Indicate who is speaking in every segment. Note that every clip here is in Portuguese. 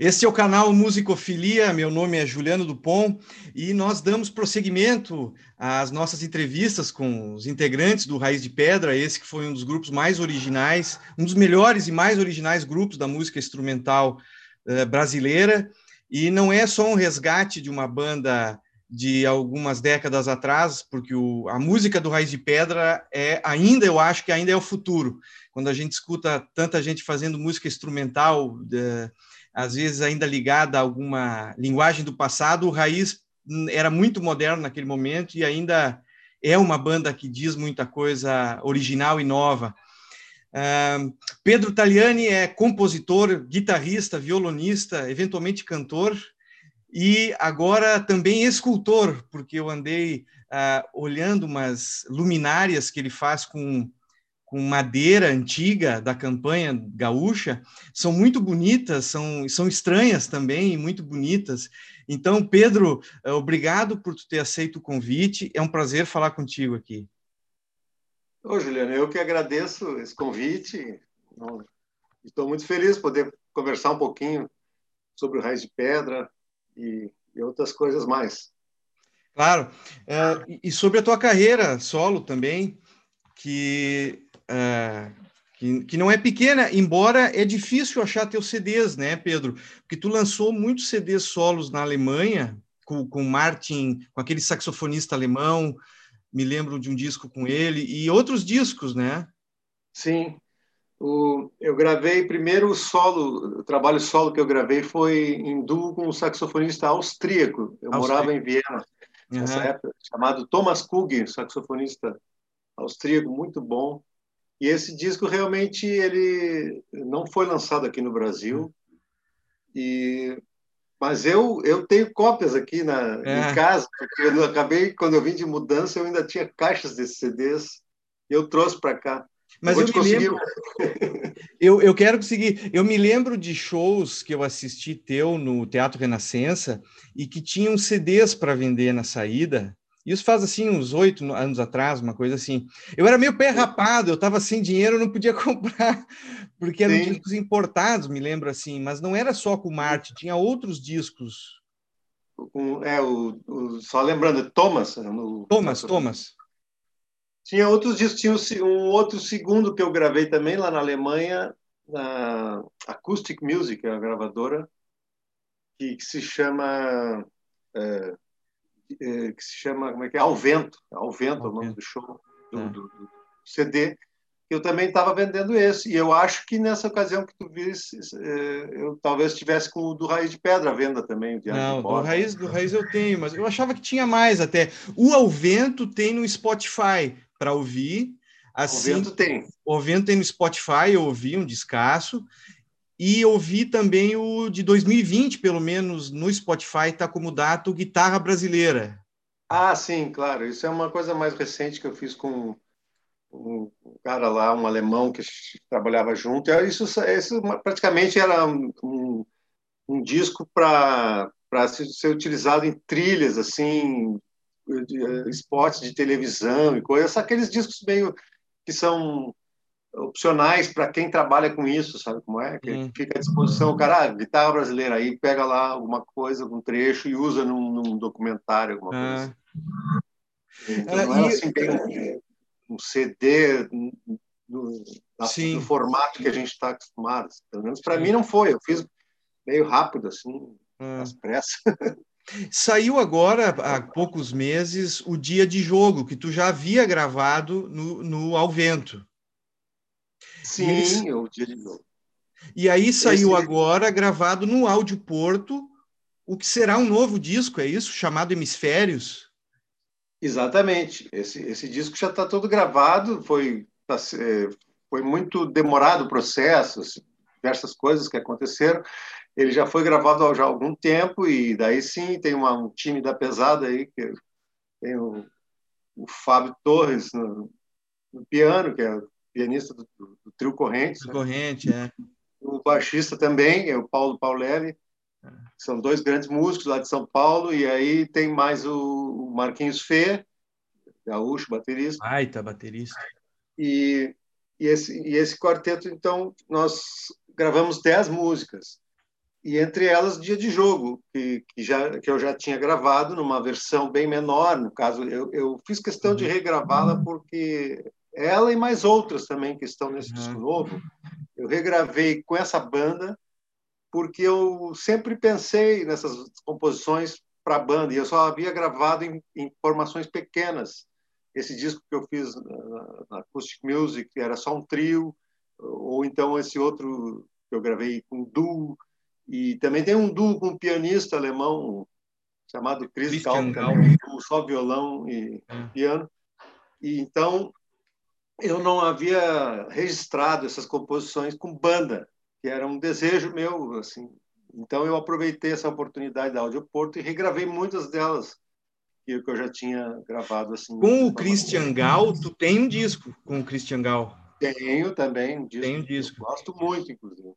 Speaker 1: Este é o canal Musicofilia, meu nome é Juliano Dupont e nós damos prosseguimento às nossas entrevistas com os integrantes do Raiz de Pedra, esse que foi um dos grupos mais originais, um dos melhores e mais originais grupos da música instrumental uh, brasileira, e não é só um resgate de uma banda de algumas décadas atrás, porque o, a música do Raiz de Pedra é ainda, eu acho que ainda é o futuro. Quando a gente escuta tanta gente fazendo música instrumental, uh, às vezes ainda ligada a alguma linguagem do passado, o Raiz era muito moderno naquele momento e ainda é uma banda que diz muita coisa original e nova. Uh, Pedro Taliani é compositor, guitarrista, violonista, eventualmente cantor, e agora também escultor, porque eu andei uh, olhando umas luminárias que ele faz com com madeira antiga da campanha gaúcha, são muito bonitas, são, são estranhas também, muito bonitas. Então, Pedro, eh, obrigado por ter aceito o convite, é um prazer falar contigo aqui.
Speaker 2: Ô, Juliano, eu que agradeço esse convite, estou muito feliz de poder conversar um pouquinho sobre o Raiz de Pedra e, e outras coisas mais.
Speaker 1: Claro, uh, e sobre a tua carreira solo também, que uh, que, que, não é pequena, embora é difícil achar teus CDs, né, Pedro? Porque tu lançou muitos CDs solos na Alemanha, com, com Martin, com aquele saxofonista alemão, me lembro de um disco com ele, e outros discos, né?
Speaker 2: Sim. O, eu gravei primeiro o solo, o trabalho solo que eu gravei foi em duo com um saxofonista austríaco. Eu austríaco. morava em Viena nessa uhum. época, chamado Thomas Kug, saxofonista austríaco muito bom. E esse disco realmente ele não foi lançado aqui no Brasil. E mas eu eu tenho cópias aqui na é. em casa, porque eu acabei quando eu vim de mudança eu ainda tinha caixas desses CDs. Eu trouxe para cá.
Speaker 1: Mas eu, eu me lembro. eu, eu quero conseguir. Eu me lembro de shows que eu assisti teu no Teatro Renascença e que tinham CDs para vender na saída. Isso faz assim uns oito anos atrás, uma coisa assim. Eu era meio pé rapado, eu estava sem dinheiro, não podia comprar, porque eram Sim. discos importados, me lembro assim, mas não era só com Marte, tinha outros discos.
Speaker 2: é, o, o, só lembrando, Thomas. No,
Speaker 1: Thomas, Thomas.
Speaker 2: Tinha outros discos, tinha um outro segundo que eu gravei também lá na Alemanha, na Acoustic Music, a gravadora, que, que se chama. É, que se chama como é que é? Ao Vento, Ao Vento, Ao o nome do show, do, é. do, do CD. Eu também estava vendendo esse e eu acho que nessa ocasião que tu visse, eh, eu talvez tivesse com o do Raiz de Pedra à venda também.
Speaker 1: Não, do Raiz, do Raiz eu tenho, mas eu achava que tinha mais até. O Ao Vento tem no Spotify para ouvir. Assim,
Speaker 2: o Vento tem.
Speaker 1: O Vento tem no Spotify, eu ouvi um descasso. E ouvi também o de 2020, pelo menos no Spotify, está como data Guitarra Brasileira.
Speaker 2: Ah, sim, claro. Isso é uma coisa mais recente que eu fiz com um cara lá, um alemão que trabalhava junto. Isso, isso praticamente era um, um disco para ser utilizado em trilhas, assim, de, de televisão e coisas. Aqueles discos meio que são opcionais para quem trabalha com isso, sabe como é? Que hum. fica à disposição, o cara, ah, guitarra brasileira, aí pega lá alguma coisa, algum trecho e usa num, num documentário, alguma coisa. Ah. Assim. Então, não é assim bem um, um CD no, no, formato que a gente está acostumado. Pelo menos para mim não foi. Eu fiz meio rápido, assim, ah. às pressas.
Speaker 1: Saiu agora, há poucos meses, o Dia de Jogo, que tu já havia gravado no, no Ao Vento.
Speaker 2: Sim, eles... o dia de novo.
Speaker 1: E aí saiu Esse... agora, gravado no Áudio Porto, o que será um novo disco, é isso? Chamado Hemisférios?
Speaker 2: Exatamente. Esse, esse disco já está todo gravado, foi, tá, é, foi muito demorado o processo, assim, diversas coisas que aconteceram. Ele já foi gravado há já algum tempo, e daí sim tem uma, um time da pesada aí, que tem o, o Fábio Torres no, no piano, que é pianista do, do, do trio.
Speaker 1: Né? Corrente, é.
Speaker 2: O baixista também é o Paulo Paulelli. É. São dois grandes músicos lá de São Paulo. E aí tem mais o Marquinhos Fê, gaúcho, baterista.
Speaker 1: Ai, tá baterista.
Speaker 2: E, e, esse, e esse quarteto, então, nós gravamos dez músicas. e entre elas Dia de Jogo, que, que, já, que eu já tinha gravado numa versão bem menor. No caso, eu, eu fiz questão de uhum. regravá-la porque ela e mais outras também que estão nesse disco uhum. novo, eu regravei com essa banda porque eu sempre pensei nessas composições para a banda e eu só havia gravado em, em, formações pequenas. Esse disco que eu fiz na, na Acoustic Music era só um trio, ou então esse outro que eu gravei com duo e também tem um duo com um pianista alemão chamado Chris Kalk, só violão e é. piano. E então eu não havia registrado essas composições com banda, que era um desejo meu, assim. Então eu aproveitei essa oportunidade da Audioporto e regravei muitas delas que eu já tinha gravado assim.
Speaker 1: Com o Christian Gal, tu tem um disco com o Christian Gal?
Speaker 2: Tenho também
Speaker 1: um disco. Tem um disco.
Speaker 2: gosto muito, inclusive.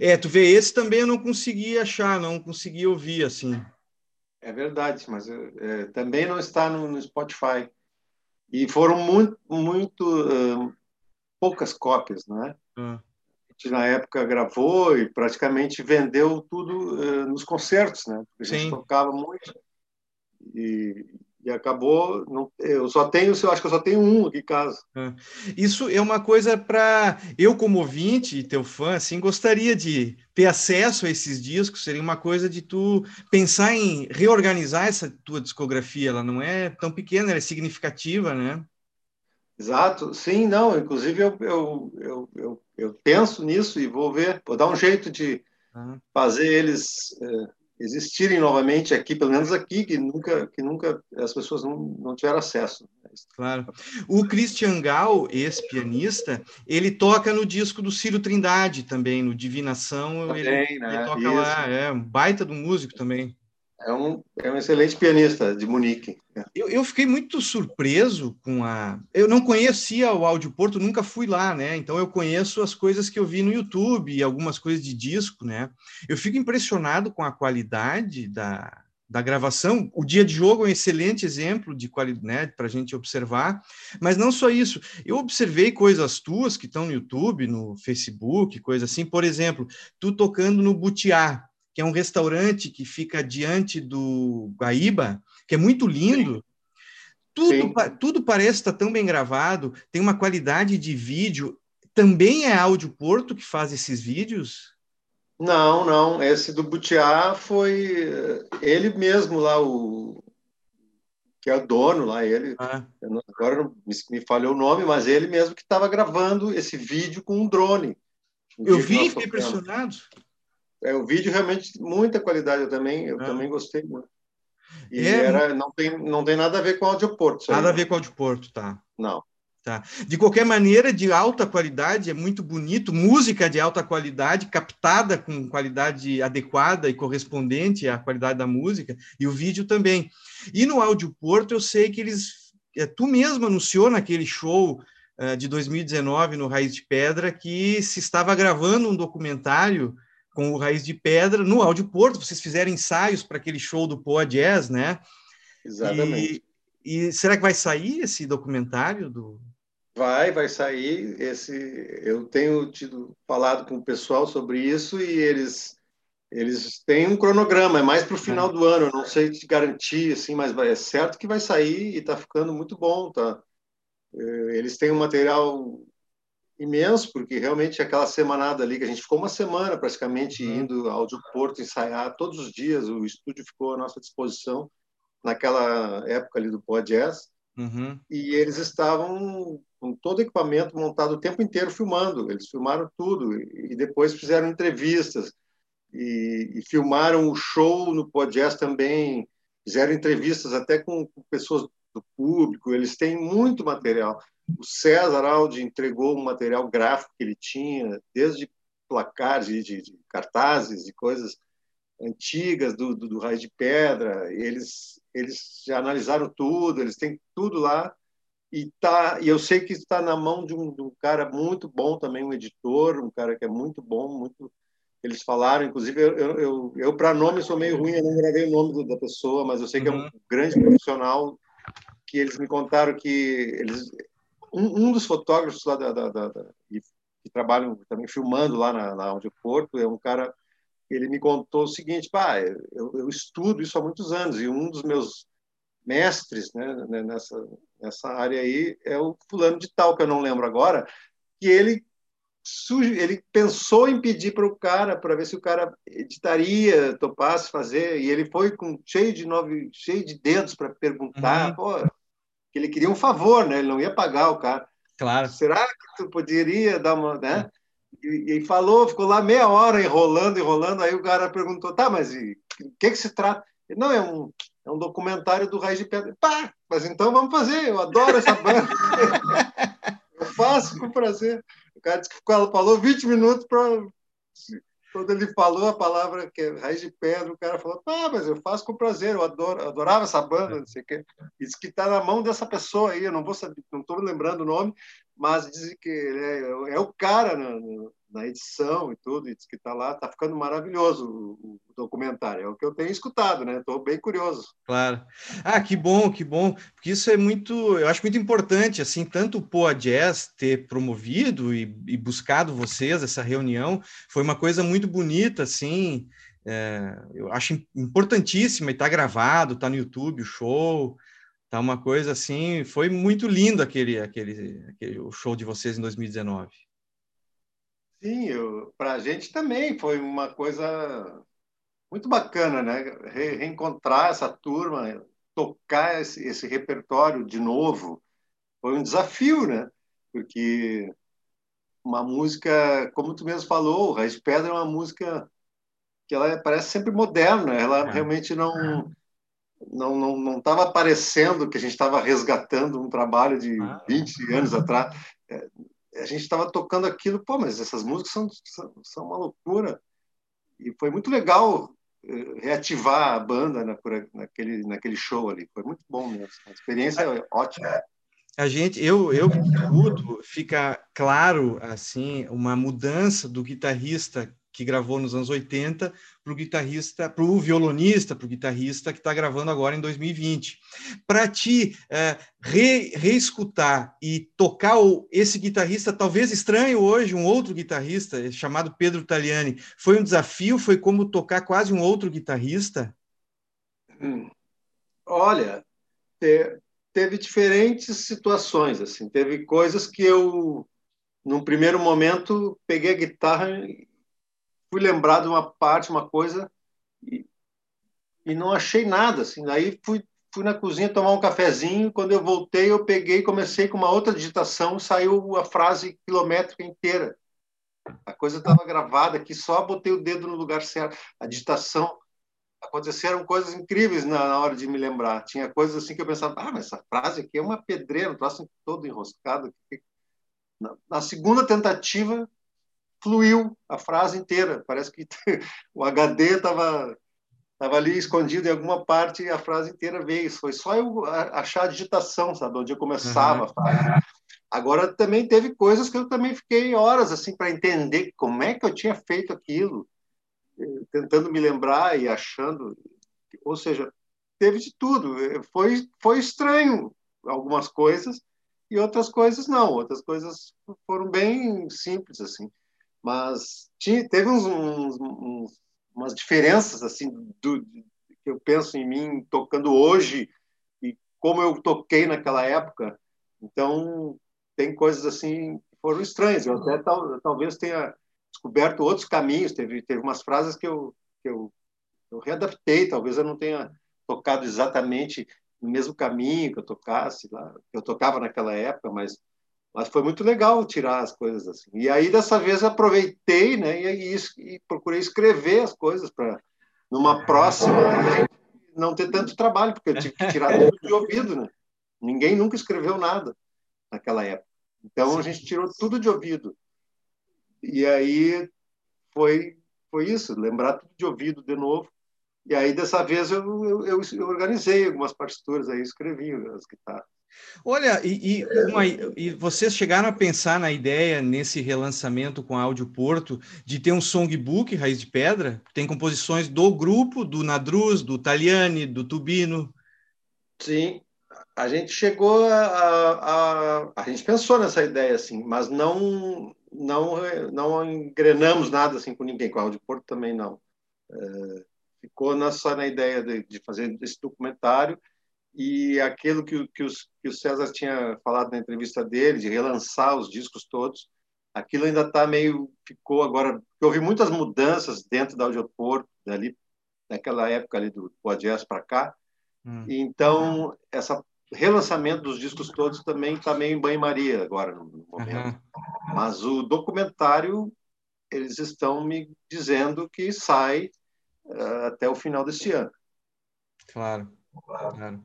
Speaker 1: É, tu vê, esse também eu não consegui achar, não consegui ouvir assim.
Speaker 2: É verdade, mas é, também não está no, no, Spotify. E foram muito, muito uh, poucas cópias, né? Ah. A gente, na época, gravou e praticamente vendeu tudo uh, nos concertos, né? Porque a gente Sim. tocava muito. E, e acabou. Não, eu só tenho, eu acho que eu só tenho um aqui em casa.
Speaker 1: É. Isso é uma coisa para eu, como ouvinte, teu fã, assim, gostaria de ter acesso a esses discos. Seria uma coisa de tu pensar em reorganizar essa tua discografia. Ela não é tão pequena, ela é significativa, né?
Speaker 2: Exato, sim, não. Inclusive eu, eu, eu, eu, eu penso nisso e vou ver, vou dar um jeito de ah. fazer eles é, existirem novamente aqui, pelo menos aqui, que nunca, que nunca as pessoas não, não tiveram acesso.
Speaker 1: Claro. O Christian Gal, ex-pianista, ele toca no disco do Ciro Trindade também, no Divinação. Também, ele, né? ele toca Isso. lá, é um baita do músico também.
Speaker 2: É um, é um excelente pianista de Munique.
Speaker 1: Eu, eu fiquei muito surpreso com a. Eu não conhecia o Áudio Porto, nunca fui lá, né? Então eu conheço as coisas que eu vi no YouTube e algumas coisas de disco, né? Eu fico impressionado com a qualidade da, da gravação. O dia de jogo é um excelente exemplo de qualidade né, para a gente observar, mas não só isso. Eu observei coisas tuas que estão no YouTube, no Facebook, coisa assim. Por exemplo, tu tocando no Butiá, que é um restaurante que fica diante do Guaíba, que é muito lindo. Sim. Tudo, tudo parece estar tão bem gravado, tem uma qualidade de vídeo. Também é Áudio Porto que faz esses vídeos?
Speaker 2: Não, não. Esse do Butiá foi eh, ele mesmo lá, o que é o dono lá, ele. Ah. agora não, me, me falhou o nome, mas ele mesmo que estava gravando esse vídeo com um drone.
Speaker 1: Eu vi, fiquei impressionado.
Speaker 2: É, o vídeo realmente muita qualidade, eu também, eu é. também gostei muito. E é, era, não, tem, não tem nada a ver com audioporto.
Speaker 1: Nada aí, a ver com audioporto, tá.
Speaker 2: Não.
Speaker 1: Tá. De qualquer maneira, de alta qualidade, é muito bonito, música de alta qualidade, captada com qualidade adequada e correspondente à qualidade da música, e o vídeo também. E no Audioporto, eu sei que eles. É, tu mesmo anunciou naquele show uh, de 2019 no Raiz de Pedra que se estava gravando um documentário com o Raiz de Pedra, no Áudio Porto, vocês fizeram ensaios para aquele show do Poa Jazz, né?
Speaker 2: Exatamente.
Speaker 1: E, e, será que vai sair esse documentário do...
Speaker 2: Vai, vai sair. Esse, eu tenho tido falado com o pessoal sobre isso e eles eles têm um cronograma, é mais para o final é. do ano. Eu não sei te garantir, assim, mas vai, é certo que vai sair e está ficando muito bom, tá? É, eles têm um material imenso, porque realmente aquela semanada ali, que a gente ficou uma semana praticamente uhum. indo ao Porto ensaiar todos os dias, o estúdio ficou à nossa disposição naquela época ali do Pod Jazz, uhum. e eles estavam com todo o equipamento montado o tempo inteiro filmando, eles filmaram tudo, e depois fizeram entrevistas, e, e filmaram o show no Pod Jazz também, fizeram entrevistas até com, com pessoas do público, eles têm muito material. O César Aldi entregou um material gráfico que ele tinha, desde placares de, de, de cartazes e coisas antigas do, do, do Raiz de Pedra. Eles, eles já analisaram tudo, eles têm tudo lá. E, tá, e eu sei que está na mão de um, de um cara muito bom também, um editor, um cara que é muito bom, muito eles falaram, inclusive, eu, eu, eu, eu para nome sou meio ruim, eu não gravei o nome da pessoa, mas eu sei que é um uhum. grande profissional, que eles me contaram que eles, um, um dos fotógrafos lá da, da, da, da que trabalham também filmando lá na, na Audio Porto é um cara ele me contou o seguinte, pá, eu, eu estudo isso há muitos anos e um dos meus mestres né, né, nessa, nessa área aí é o fulano de tal, que eu não lembro agora, que ele ele pensou em pedir para o cara para ver se o cara editaria, topasse fazer, e ele foi com cheio de nove, cheio de dedos para perguntar, uhum. Que ele queria um favor, né? Ele não ia pagar o cara.
Speaker 1: Claro.
Speaker 2: Será que tu poderia dar uma, né? E, e falou, ficou lá meia hora enrolando, enrolando. Aí o cara perguntou, tá, mas o que que se trata? Ele, não, é um é um documentário do Raiz de Pedra. Pá, mas então vamos fazer. Eu adoro essa banda. eu faço com prazer. O cara disse que falou 20 minutos para quando ele falou a palavra que é raiz de pedra, o cara falou: Ah, mas eu faço com prazer, eu adoro, adorava essa banda, não sei o quê. Diz que está na mão dessa pessoa aí, eu não vou saber, não estou lembrando o nome, mas diz que é, é o cara na, na, edição e tudo, e diz que está lá, está ficando maravilhoso o, o, documentário. É o que eu tenho escutado, né? Estou bem curioso.
Speaker 1: Claro. Ah, que bom, que bom, porque isso é muito, eu acho muito importante, assim, tanto o Poa Jazz ter promovido e, e buscado vocês essa reunião, foi uma coisa muito bonita, assim. É, eu acho importantíssima e está gravado, está no YouTube o show. Tá uma coisa assim, foi muito lindo aquele, aquele, aquele o show de vocês em 2019.
Speaker 2: Sim, para a gente também foi uma coisa muito bacana, né? Re reencontrar essa turma, tocar esse, esse, repertório de novo, foi um desafio, né? Porque uma música, como tu mesmo falou, Raiz Pedra é uma música que ela é, parece sempre moderna, ela é. realmente não não não não estava parecendo que a gente estava resgatando um trabalho de ah. 20 anos atrás. É, a gente estava tocando aquilo, pô, mas essas músicas são, são, são uma loucura. E foi muito legal eh, reativar a banda na, naquele, naquele show ali. Foi muito bom mesmo. A experiência é ótima.
Speaker 1: A gente, eu, eu escuto, fica claro assim uma mudança do guitarrista que gravou nos anos 80 para o guitarrista, para o violonista, para o guitarrista que está gravando agora em 2020. Para ti é, re, reescutar e tocar o, esse guitarrista, talvez estranho hoje, um outro guitarrista chamado Pedro Taliani, foi um desafio? Foi como tocar quase um outro guitarrista?
Speaker 2: Hum. Olha, te, teve diferentes situações, assim, teve coisas que eu, num primeiro momento, peguei a guitarra fui lembrar de uma parte, uma coisa, e, e não achei nada. Assim. Aí fui, fui na cozinha tomar um cafezinho. Quando eu voltei, eu peguei, comecei com uma outra digitação, saiu a frase quilométrica inteira. A coisa estava gravada aqui, só botei o dedo no lugar certo. A digitação. Aconteceram coisas incríveis na, na hora de me lembrar. Tinha coisas assim que eu pensava, ah, mas essa frase aqui é uma pedreira, um troço todo enroscado. Na, na segunda tentativa, fluiu a frase inteira. Parece que o HD estava tava ali escondido em alguma parte e a frase inteira veio. Foi só eu achar a digitação, sabe, onde eu começava uhum. a frase. Agora também teve coisas que eu também fiquei horas assim para entender como é que eu tinha feito aquilo, eh, tentando me lembrar e achando, ou seja, teve de tudo. Foi foi estranho algumas coisas e outras coisas não. Outras coisas foram bem simples assim mas teve uns, uns, uns, umas diferenças assim do, que eu penso em mim tocando hoje e como eu toquei naquela época. Então tem coisas assim que foram estranhas. Eu até tal, talvez tenha descoberto outros caminhos. Teve teve umas frases que eu que eu, eu readaptei. Talvez eu não tenha tocado exatamente no mesmo caminho que eu tocasse lá, que eu tocava naquela época, mas mas foi muito legal tirar as coisas assim. E aí, dessa vez, aproveitei né, e, e, e procurei escrever as coisas para, numa próxima, não ter tanto trabalho, porque eu tive que tirar tudo de ouvido. Né? Ninguém nunca escreveu nada naquela época. Então, a gente tirou tudo de ouvido. E aí foi, foi isso, lembrar tudo de ouvido de novo. E aí, dessa vez, eu, eu, eu organizei algumas partituras, aí escrevi as guitarras.
Speaker 1: Olha, e, e, uma, e, vocês chegaram a pensar na ideia, nesse relançamento com a Áudio Porto, de ter um songbook Raiz de Pedra? Tem composições do grupo, do Nadruz, do Taliani, do Tubino.
Speaker 2: Sim, a gente chegou a, a, a, a. gente pensou nessa ideia, assim, mas não, não, não engrenamos nada assim com ninguém, com a Áudio Porto também não. é, ficou só na ideia de, de, fazer esse documentário e aquilo que, que, os, que o César tinha falado na entrevista dele, de relançar os discos todos, aquilo ainda está meio ficou agora houve muitas mudanças dentro da Audioporto dali naquela época ali do Podjazz para cá hum. então essa relançamento dos discos todos também está meio em banho-maria agora no momento. Uhum. Mas o documentário, eles estão me dizendo que sai uh, até o final deste ano.
Speaker 1: Claro, claro.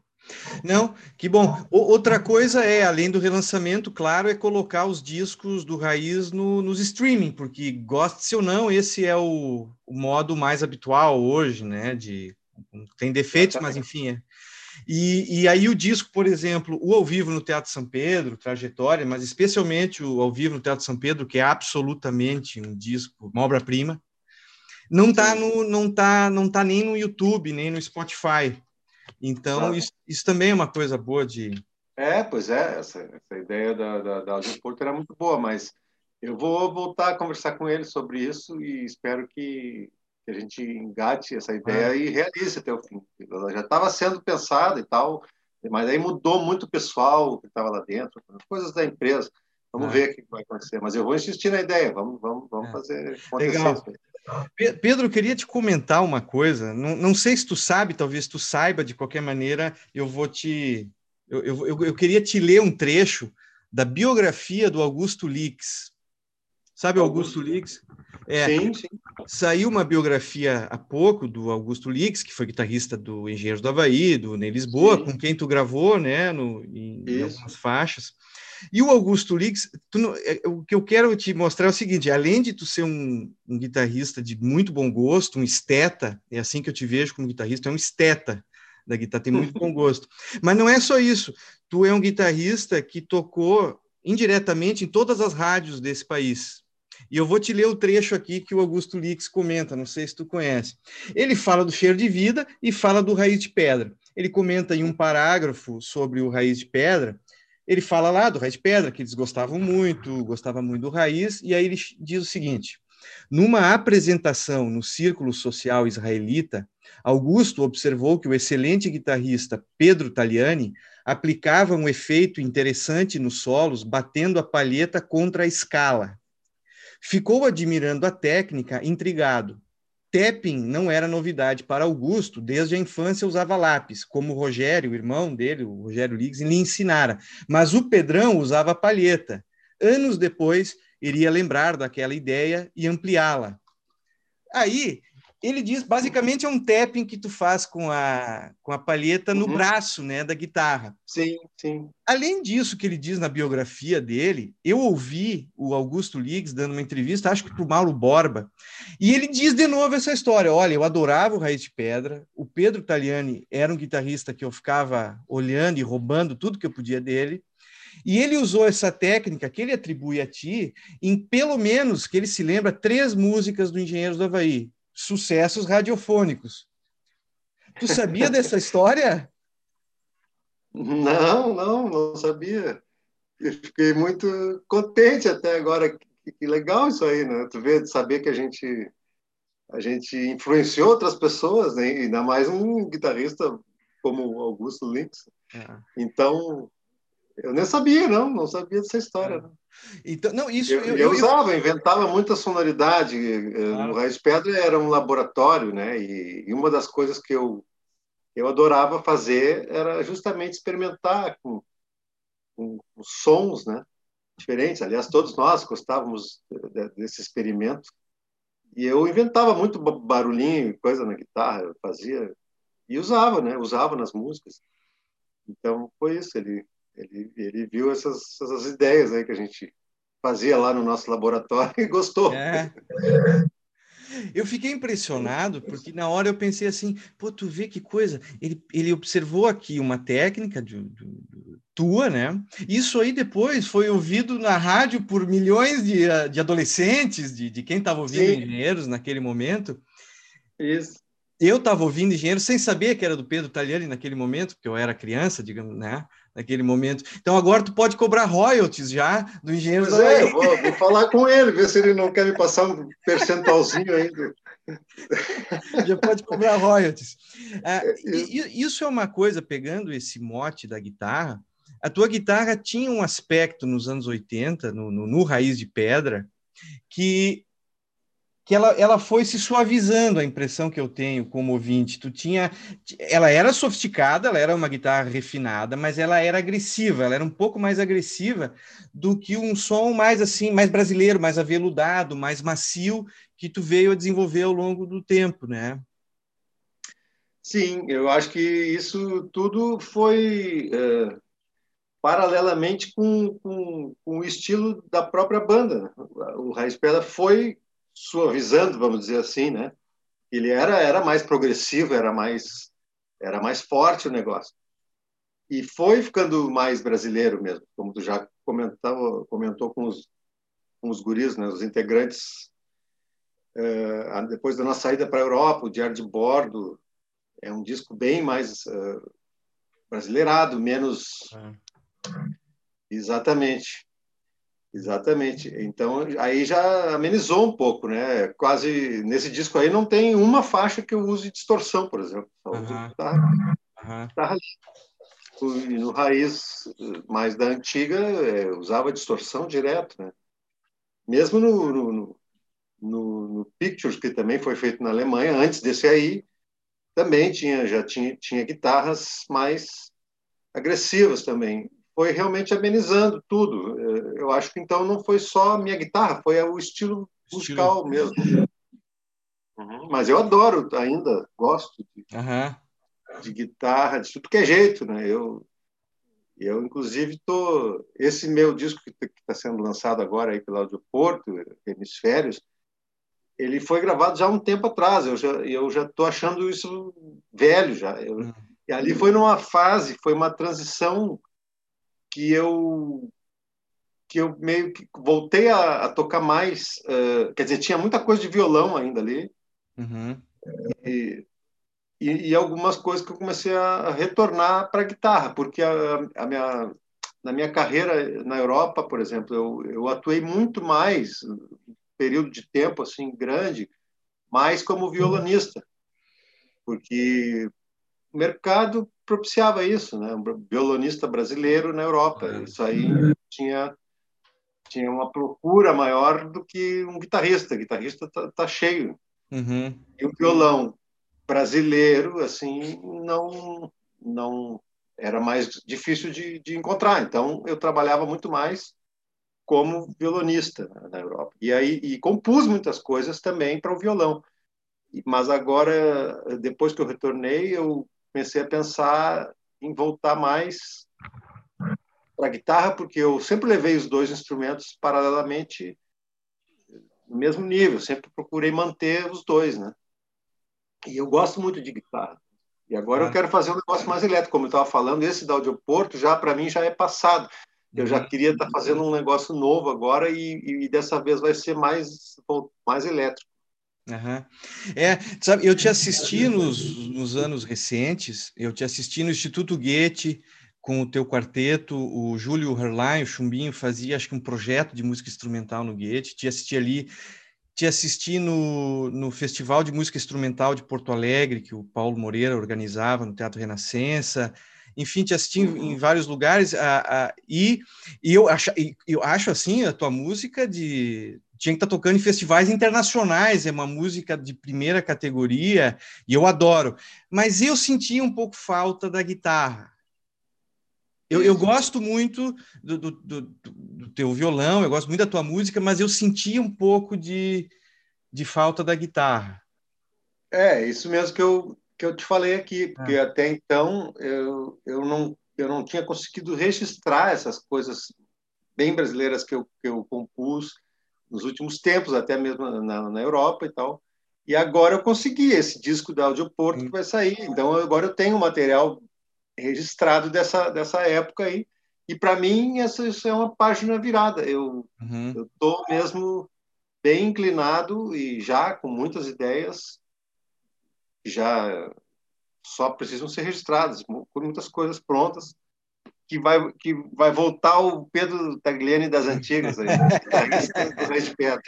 Speaker 1: Não, que bom. O, outra coisa é, além do relançamento, claro, é colocar os discos do Raiz no, nos streaming, porque goste ou não, esse é o, o modo mais habitual hoje, né? De, tem defeitos, mas enfim, é, e, e, aí o disco, por exemplo, o ao vivo no Teatro São Pedro, trajetória, mas especialmente o ao vivo no Teatro São Pedro, que é absolutamente um disco, uma obra-prima, não está no, não tá, não tá nem no YouTube, nem no Spotify. Então, isso, isso, também é uma coisa boa de.
Speaker 2: É, pois é, essa, essa ideia da, da, da Porto era muito boa, mas eu vou voltar a conversar com ele sobre isso e espero que que a gente engate essa ideia é. e realize até o fim. Ela já estava sendo pensada e tal, mas aí mudou muito o pessoal que estava lá dentro, coisas da empresa. Vamos é. ver o que vai acontecer. Mas eu vou insistir na ideia, vamos, vamos, vamos é. fazer acontecer. Legal.
Speaker 1: Pedro, eu queria te comentar uma coisa. Não, não sei se tu sabe, talvez tu saiba, de qualquer maneira, eu vou te. Eu, eu, eu, eu queria te ler um trecho da biografia do Augusto Lix. Sabe Augusto, Augusto Lix?
Speaker 2: É, sim, sim.
Speaker 1: Saiu uma biografia há pouco do Augusto Lix, que foi guitarrista do Engenheiros do Havaí, do Ney Lisboa, sim. com quem tu gravou, né, no, em, em algumas faixas. E o Augusto Lix, é, o que eu quero te mostrar é o seguinte: além de tu ser um, um, guitarrista de muito bom gosto, um esteta, é assim que eu te vejo como guitarrista, é um esteta da guitarra, tem muito bom gosto. Mas não é só isso. Tu é um guitarrista que tocou indiretamente em todas as rádios desse país. E eu vou te ler o trecho aqui que o Augusto Lix comenta, não sei se tu conhece. Ele fala do cheiro de vida e fala do raiz de pedra. Ele comenta em um parágrafo sobre o raiz de pedra, ele fala lá do de pedra, que eles gostavam muito, gostava muito do raiz, e aí ele diz o seguinte: numa apresentação no círculo social israelita, Augusto observou que o excelente guitarrista Pedro Taliani aplicava um efeito interessante nos solos, batendo a palheta contra a escala. Ficou admirando a técnica, intrigado. Tapping não era novidade para Augusto, desde a infância usava lápis, como o Rogério, o irmão dele, o Rogério Liggs, lhe ensinara. Mas o Pedrão usava palheta. Anos depois, iria lembrar daquela ideia e ampliá-la. Aí, ele diz, basicamente é um tapping que tu faz com a, com a palheta no uhum. braço, né, da guitarra.
Speaker 2: Sim, sim.
Speaker 1: Além disso que ele diz na biografia dele, eu ouvi o Augusto Liggs dando uma entrevista, acho que para o Mauro Borba, e ele diz de novo essa história, olha, eu adorava o Raiz de Pedra, o Pedro Taliani era um guitarrista que eu ficava olhando e roubando tudo que eu podia dele, e ele usou essa técnica que ele atribui a ti em pelo menos, que ele se lembra, três músicas do Engenheiros do Havaí sucessos radiofônicos. Tu sabia dessa história?
Speaker 2: Não, não, não sabia. Eu fiquei muito contente até agora. Que, legal isso aí, né? Tu vê, saber que a gente a gente influenciou outras pessoas, né? ainda mais um guitarrista como Augusto Lynx. É. Então, eu nem sabia, não, não sabia dessa história. É.
Speaker 1: Então, não, isso
Speaker 2: eu, eu, eu usava, eu... inventava muita sonoridade. Eh, claro. O Raiz Pedra era um laboratório, né? E, e, uma das coisas que eu eu adorava fazer era justamente experimentar com, com, com sons, né? Diferentes. Aliás, todos nós gostávamos desse experimento. E eu inventava muito barulhinho, coisa na guitarra, fazia e usava, né? Usava nas músicas. Então foi isso. Ele ele, ele viu essas, essas ideias aí que a gente fazia lá no nosso laboratório e gostou. É.
Speaker 1: Eu fiquei impressionado porque na hora eu pensei assim, pô, tu vê que coisa. Ele, ele observou aqui uma técnica de, de, de tua, né? Isso aí depois foi ouvido na rádio por milhões de, de adolescentes, de, de quem estava ouvindo Sim. engenheiros naquele momento.
Speaker 2: Isso.
Speaker 1: Eu estava ouvindo engenheiro sem saber que era do Pedro Taliani naquele momento, porque eu era criança, digamos, né? Naquele momento. Então agora tu pode cobrar royalties já do engenheiro.
Speaker 2: Pois é, vou, vou, falar com ele, ver se ele não quer me passar um percentualzinho do,
Speaker 1: Já pode cobrar royalties. Ah, isso é uma coisa, pegando esse mote da guitarra, a tua guitarra tinha um aspecto nos anos 80, no, no, no Raiz de Pedra, que que ela, ela foi se suavizando a impressão que eu tenho como ouvinte. Tu tinha, ela era sofisticada, ela era uma guitarra refinada, mas ela era agressiva, ela era um pouco mais agressiva do que um som mais assim, mais brasileiro, mais aveludado, mais macio que tu veio a desenvolver ao longo do tempo, né?
Speaker 2: Sim, eu acho que isso tudo foi é, paralelamente com, com, com, o estilo da própria banda. Né? O Raiz Pedra foi suavizando, vamos dizer assim, né? Ele era era mais progressivo, era mais era mais forte o negócio. E foi ficando mais brasileiro mesmo, como tu já comentou, comentou com os com os guris, né, os integrantes uh, depois da nossa saída para a Europa, o Diário de Bordo é um disco bem mais uh, brasileirado, menos é. exatamente. Exatamente. Então, aí já amenizou um pouco, né? Quase nesse disco aí não tem uma faixa que eu use distorção, por exemplo. Só uso uhum. guitarra, uhum. guitarra e no raiz mais da antiga é, usava distorção direto, né? Mesmo no, no, no, no, Pictures que também foi feito na Alemanha antes desse aí também tinha já tinha tinha guitarras mais agressivas também foi realmente amenizando tudo. Eu acho que então não foi só a minha guitarra, foi o estilo musical mesmo. Uhum. Mas eu adoro ainda, gosto de, uhum. de, guitarra, de tudo que é jeito, né? Eu, eu inclusive tô esse meu disco que está sendo lançado agora aí pelo Audioporto, Hemisférios, ele foi gravado já há um tempo atrás. Eu já eu já tô achando isso velho já. Eu, uhum. E ali foi numa fase, foi uma transição que eu que eu meio que voltei a, a tocar mais, uh, quer dizer, tinha muita coisa de violão ainda ali, uhum. e, e, e, algumas coisas que eu comecei a retornar para a guitarra, porque a, a, minha, na minha carreira na Europa, por exemplo, eu, eu atuei muito mais, período de tempo assim grande, mais como violonista, porque o mercado propiciava isso, né? Um violonista brasileiro na Europa. É. Isso aí tinha tinha uma procura maior do que um guitarrista. O guitarrista tá, tá cheio. Uhum. E o violão brasileiro, assim, não não era mais difícil de, de encontrar. Então eu trabalhava muito mais como violonista na Europa. E aí e compus muitas coisas também para o violão. Mas agora, depois que eu retornei, eu comecei a pensar em voltar mais para a guitarra, porque eu sempre levei os dois instrumentos paralelamente no mesmo nível, sempre procurei manter os dois, né? E eu gosto muito de guitarra. E agora eu quero fazer um negócio mais elétrico, como eu estava falando, esse da Audioporto já para mim já é passado. Eu já uhum. queria estar tá fazendo um negócio novo agora e, e dessa vez vai ser mais mais elétrico.
Speaker 1: Uhum. É, sabe, eu te assisti nos, nos anos recentes, eu te assisti no Instituto Goethe com o teu quarteto, o Júlio Herlein, o Chumbinho, fazia acho que um projeto de música instrumental no Goethe, te assisti ali, te assisti no, no Festival de Música Instrumental de Porto Alegre, que o Paulo Moreira organizava no Teatro Renascença, enfim, te assisti em, em vários lugares, a, a, e, e eu, acho, eu acho assim a tua música de tinha que estar tá tocando em festivais internacionais, é uma música de primeira categoria, e eu adoro. Mas eu senti um pouco falta da guitarra. Eu, eu gosto muito do, do, do, do, teu violão, eu gosto muito da tua música, mas eu senti um pouco de, de falta da guitarra.
Speaker 2: É, isso mesmo que eu, que eu te falei aqui, porque é. até então eu, eu, não, eu não tinha conseguido registrar essas coisas bem brasileiras que eu, que eu compus, nos últimos tempos, até mesmo na, na Europa e tal. E agora eu consegui esse disco da Audioporto que vai sair. Então agora eu tenho material registrado dessa, dessa época aí. E para mim essa, isso é uma página virada. Eu uhum. estou mesmo bem inclinado e já com muitas ideias já só precisam ser registradas, com muitas coisas prontas que vai, que vai voltar o Pedro Tagliani das antigas, aí, Pedra.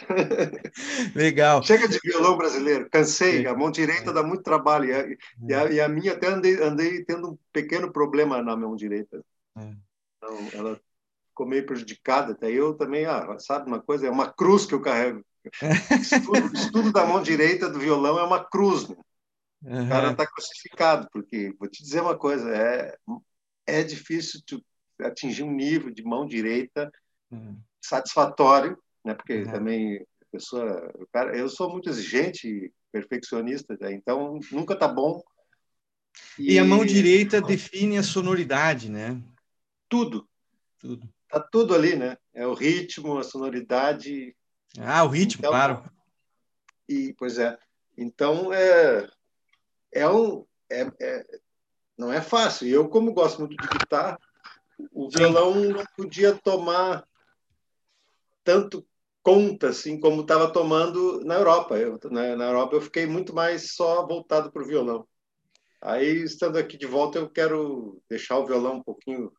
Speaker 1: Legal.
Speaker 2: Chega de violão brasileiro, cansei, a mão direita dá muito trabalho, e a, e a, e a minha até andei, andei, tendo um pequeno problema na mão direita. É. Então, ela ficou meio prejudicada, até eu também, ah, sabe uma coisa, é uma cruz que eu carrego. Estudo, estudo da mão direita do violão é uma cruz, né? O cara está crucificado, porque, vou te dizer uma coisa, é, é difícil atingir um nível de mão direita uhum. satisfatório, né? Porque uhum. também a pessoa, cara, eu sou muito exigente, perfeccionista, né? então nunca tá bom.
Speaker 1: E... e a mão direita define a sonoridade, né?
Speaker 2: Tudo, tudo. Tá tudo ali, né? É o ritmo, a sonoridade.
Speaker 1: Ah, o ritmo, então, claro.
Speaker 2: E pois é. Então é é um é, é não é fácil. Eu, como gosto muito de guitarra, o violão não podia tomar tanto conta assim como estava tomando na Europa. Eu, na, na, Europa eu fiquei muito mais só voltado para o violão. Aí, estando aqui de volta, eu quero deixar o violão um pouquinho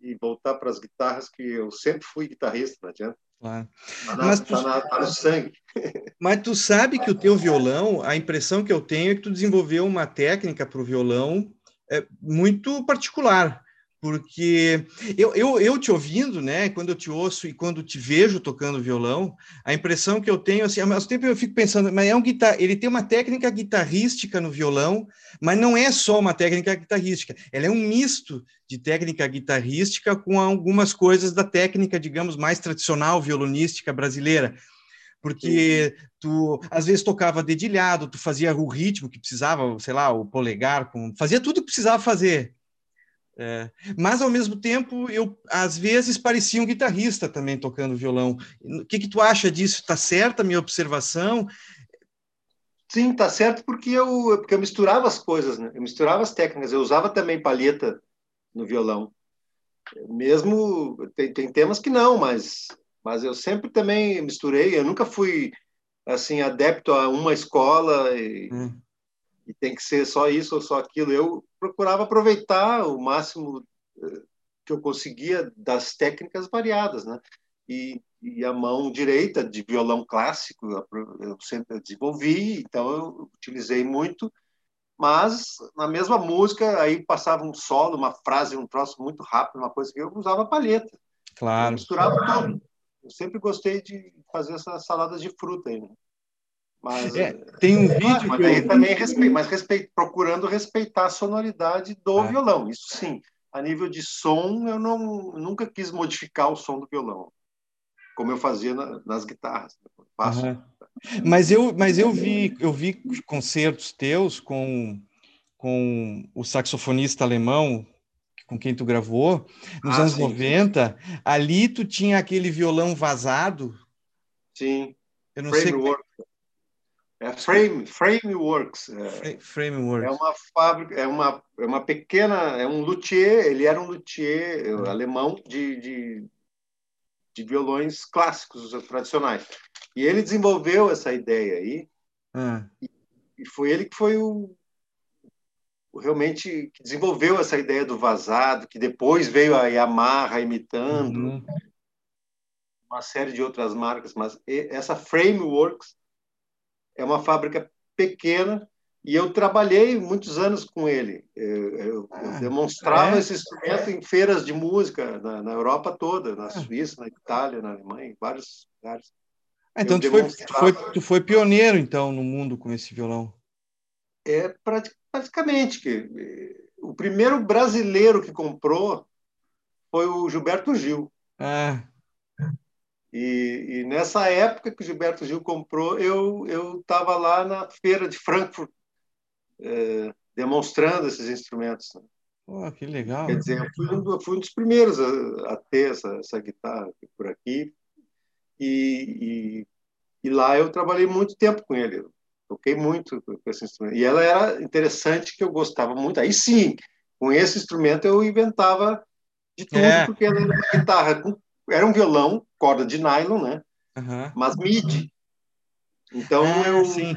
Speaker 2: e voltar para as guitarras, que eu sempre fui guitarrista, não adianta. Claro. Tá, na, Mas tu... tá, na, tá no sangue.
Speaker 1: Mas tu sabe que o teu violão, a impressão que eu tenho é que tu desenvolveu uma técnica para o violão é, muito particular, porque eu, eu, eu te ouvindo, né, quando eu te ouço e quando te vejo tocando violão, a impressão que eu tenho, assim, ao mesmo tempo eu fico pensando, mas é um guitar, ele tem uma técnica guitarrística no violão, mas não é só uma técnica guitarrística, ela é um misto de técnica guitarrística com algumas coisas da técnica, digamos, mais tradicional violonística brasileira, porque tu às vezes tocava dedilhado, tu fazia o ritmo que precisava, sei lá, o polegar, com, fazia tudo que precisava fazer. É, mas ao mesmo tempo eu às vezes parecia um guitarrista também tocando violão. O que, que tu acha disso? Está certa a minha observação?
Speaker 2: Sim, tá certo porque eu porque eu misturava as coisas, né? Eu misturava as técnicas. Eu usava também palheta no violão. Mesmo tem, tem temas que não, mas mas eu sempre também misturei, eu nunca fui assim adepto a uma escola e, hum. e tem que ser só isso ou só aquilo. Eu procurava aproveitar o máximo eh, que eu conseguia das técnicas variadas, né? E, e a mão direita de violão clássico eu sempre desenvolvi, então eu utilizei muito mas na mesma música aí passava um solo, uma frase, um troço muito rápido, uma coisa que eu usava palheta.
Speaker 1: Claro. Eu
Speaker 2: misturava tudo. Eu sempre gostei de fazer essas saladas de fruta aí, né?
Speaker 1: Mas, é, tem um vídeo
Speaker 2: mas que eu... também respeito, mas respeito, procurando respeitar a sonoridade do ah. violão. Isso sim. A nível de som, eu não nunca quis modificar o som do violão, como eu fazia na, nas guitarras. Faço. Uhum.
Speaker 1: Mas eu, mas eu vi, eu vi concertos teus com com o saxofonista alemão com quem tu gravou, nos ah, anos sim. 90, ali tu tinha aquele violão vazado.
Speaker 2: Sim. Eu não Framework. sei. É frame, Frameworks.
Speaker 1: É, Frameworks.
Speaker 2: É uma fábrica, é uma, é uma pequena, é um luthier, ele era um luthier uhum. alemão de, de, de, violões clássicos, tradicionais. E ele desenvolveu essa ideia aí, uhum. e, e foi ele que foi o realmente desenvolveu essa ideia do vazado, que depois veio a Yamaha imitando, uhum. uma série de outras marcas, mas essa Frameworks é uma fábrica pequena e eu trabalhei muitos anos com ele. Eu, eu, ah, demonstrava é? esse instrumento em feiras de música na, na Europa toda, na ah. Suíça, na Itália, na Alemanha, em vários lugares.
Speaker 1: Ah, então tu foi, tu foi, tu foi pioneiro então no mundo com esse violão.
Speaker 2: É praticamente Basicamente, que eh, o primeiro brasileiro que comprou foi o Gilberto Gil.
Speaker 1: Ah.
Speaker 2: E, e, nessa época que o Gilberto Gil comprou, eu eu estava lá na feira de Frankfurt é, demonstrando esses instrumentos. Né?
Speaker 1: Oh, que legal!
Speaker 2: Quer dizer, eu fui um, eu fui um dos primeiros a, a ter essa, essa, guitarra por aqui. E, e, e, lá eu trabalhei muito tempo com ele. Toquei muito com esse instrumento. E ela era interessante, que eu gostava muito. Aí sim, com esse instrumento eu inventava de tudo, é. porque ela era uma guitarra, era um violão, corda de nylon, né? Uhum. Mas MIDI. Então é, eu, sim.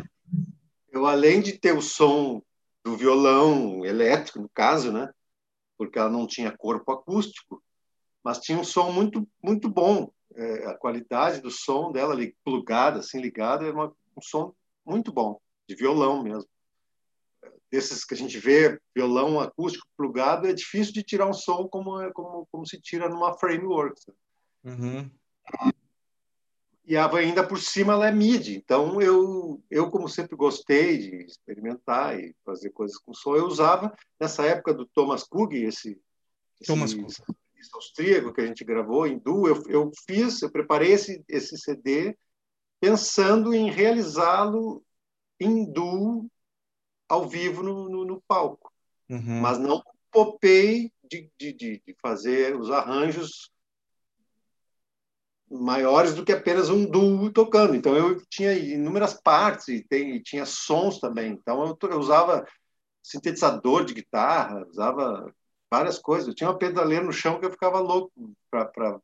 Speaker 2: eu, além de ter o som do violão elétrico, no caso, né? porque ela não tinha corpo acústico, mas tinha um som muito muito bom. É, a qualidade do som dela ali, plugada, assim ligada, é uma, um som muito bom, de violão mesmo. Desses que a gente vê, violão acústico plugado, é difícil de tirar um som como como, como se tira numa framework.
Speaker 1: Uhum.
Speaker 2: E ainda por cima ela é MIDI. Então eu, eu como sempre gostei de experimentar e fazer coisas com som, eu usava nessa época do Thomas Cook, esse,
Speaker 1: Thomas
Speaker 2: esse, austríaco que a gente gravou em duo, eu, eu fiz, eu preparei esse, esse CD pensando em realizá-lo em duo ao vivo no, no, no palco,
Speaker 1: uhum.
Speaker 2: mas não popei de, de, de fazer os arranjos maiores do que apenas um duo tocando. Então eu tinha inúmeras partes e, tem, e tinha sons também. Então eu, eu, usava sintetizador de guitarra, usava várias coisas. Eu tinha uma pedaleira no chão que eu ficava louco para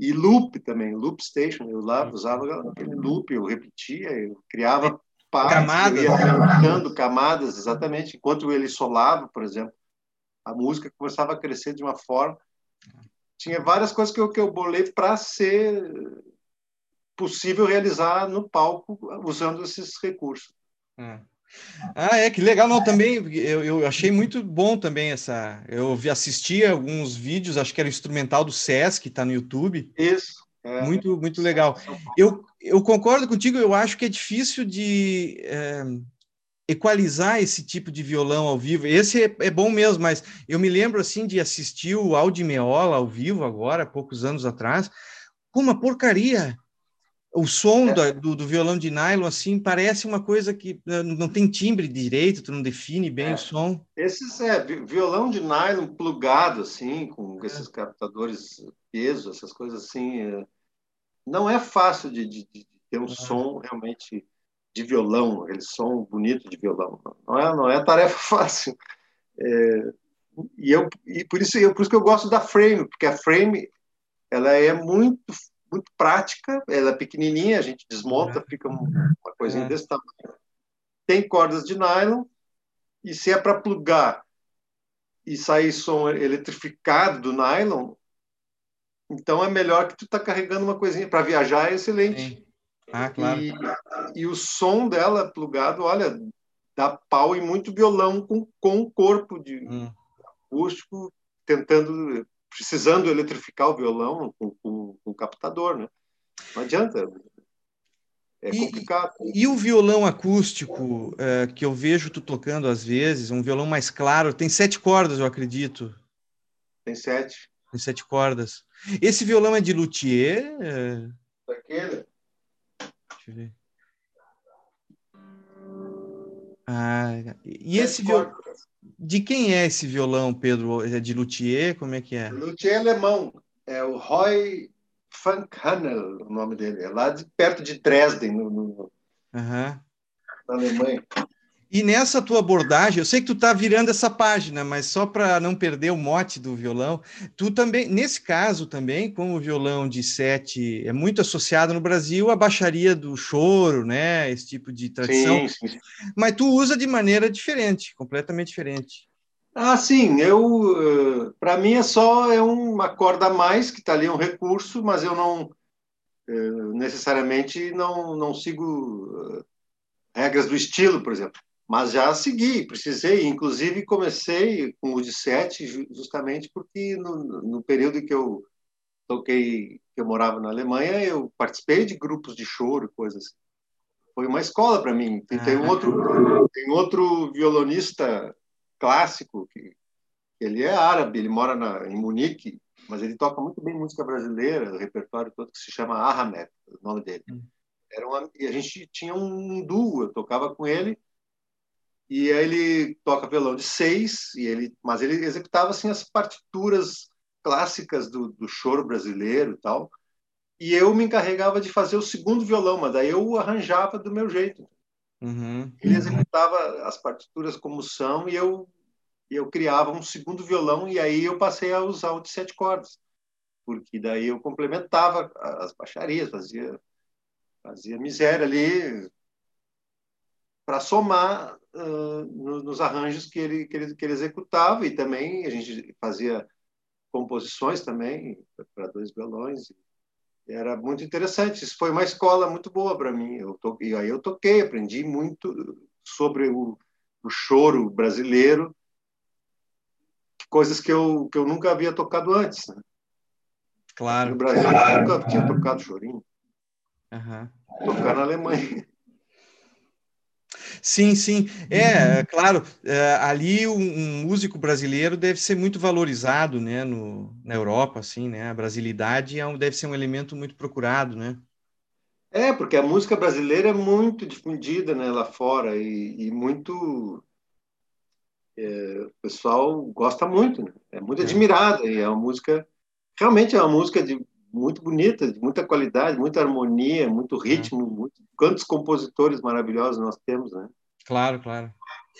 Speaker 2: e loop também, loop station. Eu usava, usava aquele loop, eu repetia, eu criava partes,
Speaker 1: camadas,
Speaker 2: eu ia dando camadas, exatamente. Enquanto ele solava, por exemplo, a música começava a crescer de uma forma tinha várias coisas que eu, que eu bolei para ser possível realizar no palco usando esses recursos.
Speaker 1: É. Ah, é que legal, não, também eu, eu achei muito bom também essa. Eu vi, assisti alguns vídeos, acho que era instrumental do Sesc, está no YouTube.
Speaker 2: Isso.
Speaker 1: É. Muito, muito legal. Eu, eu concordo contigo, eu acho que é difícil de. É equalizar esse tipo de violão ao vivo. Esse é, é, bom mesmo, mas eu me lembro assim de assistir o Aldi Meola ao vivo agora, poucos anos atrás, com uma porcaria. O som é. do, do, violão de nylon assim parece uma coisa que eh, não tem timbre direito, tu não define bem é. o som.
Speaker 2: Esses é violão de nylon plugado assim, com é. esses captadores peso, essas coisas assim, é, não é fácil de, de, de ter um é. som realmente de violão, aquele som bonito de violão. Não é, não é tarefa fácil. É, e, eu, e por, isso, eu, por isso que eu gosto da frame, porque a frame ela é muito, muito prática, ela é pequenininha, a gente desmonta, é. fica uma coisinha é. desse tamanho. Tem cordas de nylon, e se é para plugar e sair som eletrificado do nylon, então é melhor que tu tá carregando uma coisinha para viajar, é excelente. Sim.
Speaker 1: Ah, claro.
Speaker 2: E, e o som dela plugado, olha, dá pau e muito violão com, com o corpo de hum. acústico, tentando, precisando eletrificar o violão com, com, com o captador, né? Não adianta. É complicado.
Speaker 1: E, e o violão acústico, é, que eu vejo tu tocando às vezes, um violão mais claro, tem sete cordas, eu acredito.
Speaker 2: Tem sete.
Speaker 1: Tem sete cordas. Esse violão é de luthier? É...
Speaker 2: Daquele?
Speaker 1: eu ver. Ah, e esse violão. De quem é esse violão, Pedro? É de luthier? Como é que é?
Speaker 2: Luthier alemão. É o Roy Funkhanel, o nome dele. É lá de, perto de Dresden, no, no
Speaker 1: uhum.
Speaker 2: na Alemanha.
Speaker 1: E nessa tua abordagem, eu sei que tu está virando essa página, mas só para não perder o mote do violão, tu também, nesse caso também, como o violão de sete é muito associado no Brasil à baixaria do choro, né? Esse tipo de tradição. Sim, sim. Mas tu usa de maneira diferente, completamente diferente.
Speaker 2: Ah, sim. Eu, eh, para mim é só é uma corda a mais que está ali um recurso, mas eu não eh, necessariamente não não sigo eh, regras do estilo, por exemplo mas já segui, precisei, inclusive comecei com o de sete justamente porque no, no período em que eu toquei, que eu morava na Alemanha, eu participei de grupos de choro, coisas. Assim. Foi uma escola para mim. Tem, tem, um outro, tem outro violonista clássico que ele é árabe, ele mora na, em Munique, mas ele toca muito bem música brasileira, o repertório todo que se chama Ahmed, o nome dele. Hum. Era uma, e a gente tinha um duo, eu tocava com ele e aí ele toca violão de seis, e ele, mas ele executava assim as partituras clássicas do, do choro brasileiro e tal. E eu me encarregava de fazer o segundo violão, mas daí eu arranjava do meu jeito.
Speaker 1: Uhum.
Speaker 2: Ele executava as partituras como são e eu eu criava um segundo violão e aí eu passei a usar o de sete cordas, porque daí eu complementava as baixarias, fazia fazia miséria ali para somar uh, nos arranjos que ele, que ele, que ele executava e também a gente fazia composições também para dois violões. Era muito interessante. Isso foi uma escola muito boa para mim. Eu to... E aí eu toquei, aprendi muito sobre o, o choro brasileiro, coisas que eu, que eu nunca havia tocado antes. Né?
Speaker 1: Claro.
Speaker 2: No Brasil, eu nunca tinha tocado chorinho.
Speaker 1: Uhum.
Speaker 2: Tocar na Alemanha.
Speaker 1: Sim, sim. É, claro, é, ali um, um, músico brasileiro deve ser muito valorizado, né, no, na Europa, assim, né? A brasilidade é um, deve ser um elemento muito procurado, né?
Speaker 2: É, porque a música brasileira é muito difundida, né, lá fora e, e muito é, o pessoal gosta muito, né? É muito é. admirada e é uma música realmente é uma música de muito bonita, de muita qualidade, muita harmonia, muito é. ritmo, muito... quantos compositores maravilhosos nós temos, né?
Speaker 1: Claro, claro.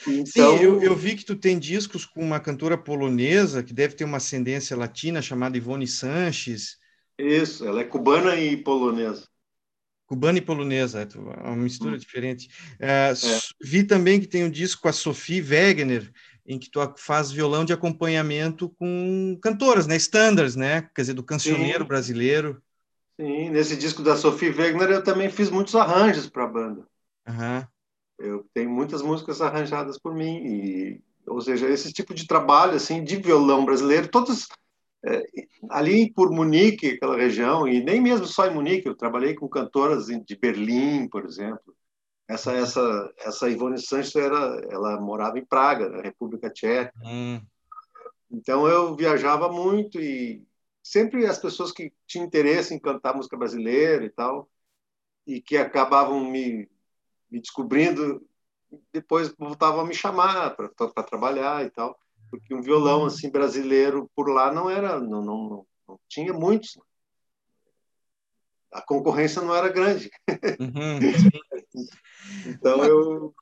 Speaker 1: Então... Sim, eu, eu, vi que tu tem discos com uma cantora polonesa que deve ter uma ascendência latina chamada Ivone Sanches.
Speaker 2: Isso, ela é cubana e polonesa.
Speaker 1: Cubana e polonesa, é uma mistura hum. diferente. É, é. Vi também que tem um disco com a Sophie Wegener, em que tu faz violão de acompanhamento com cantoras, né? Standards, né? Quer dizer, do cancioneiro Sim. brasileiro.
Speaker 2: Sim, nesse disco da Sophie Wegener eu também fiz muitos arranjos para a banda.
Speaker 1: Uhum.
Speaker 2: Eu tenho muitas músicas arranjadas por mim e, ou seja, esse tipo de trabalho assim de violão brasileiro, todos é, ali por Munique, aquela região, e nem mesmo só em Munique, eu trabalhei com cantoras de Berlim, por exemplo, essa essa essa Ivone Sanches era ela morava em Praga, na República Tcheca.
Speaker 1: Hum.
Speaker 2: Então eu viajava muito e sempre as pessoas que tinham interesse em cantar música brasileira e tal e que acabavam me, me descobrindo depois voltavam a me chamar para trabalhar e tal porque um violão assim brasileiro por lá não era não, não, não tinha muitos a concorrência não era grande.
Speaker 1: Uhum.
Speaker 2: Então eu,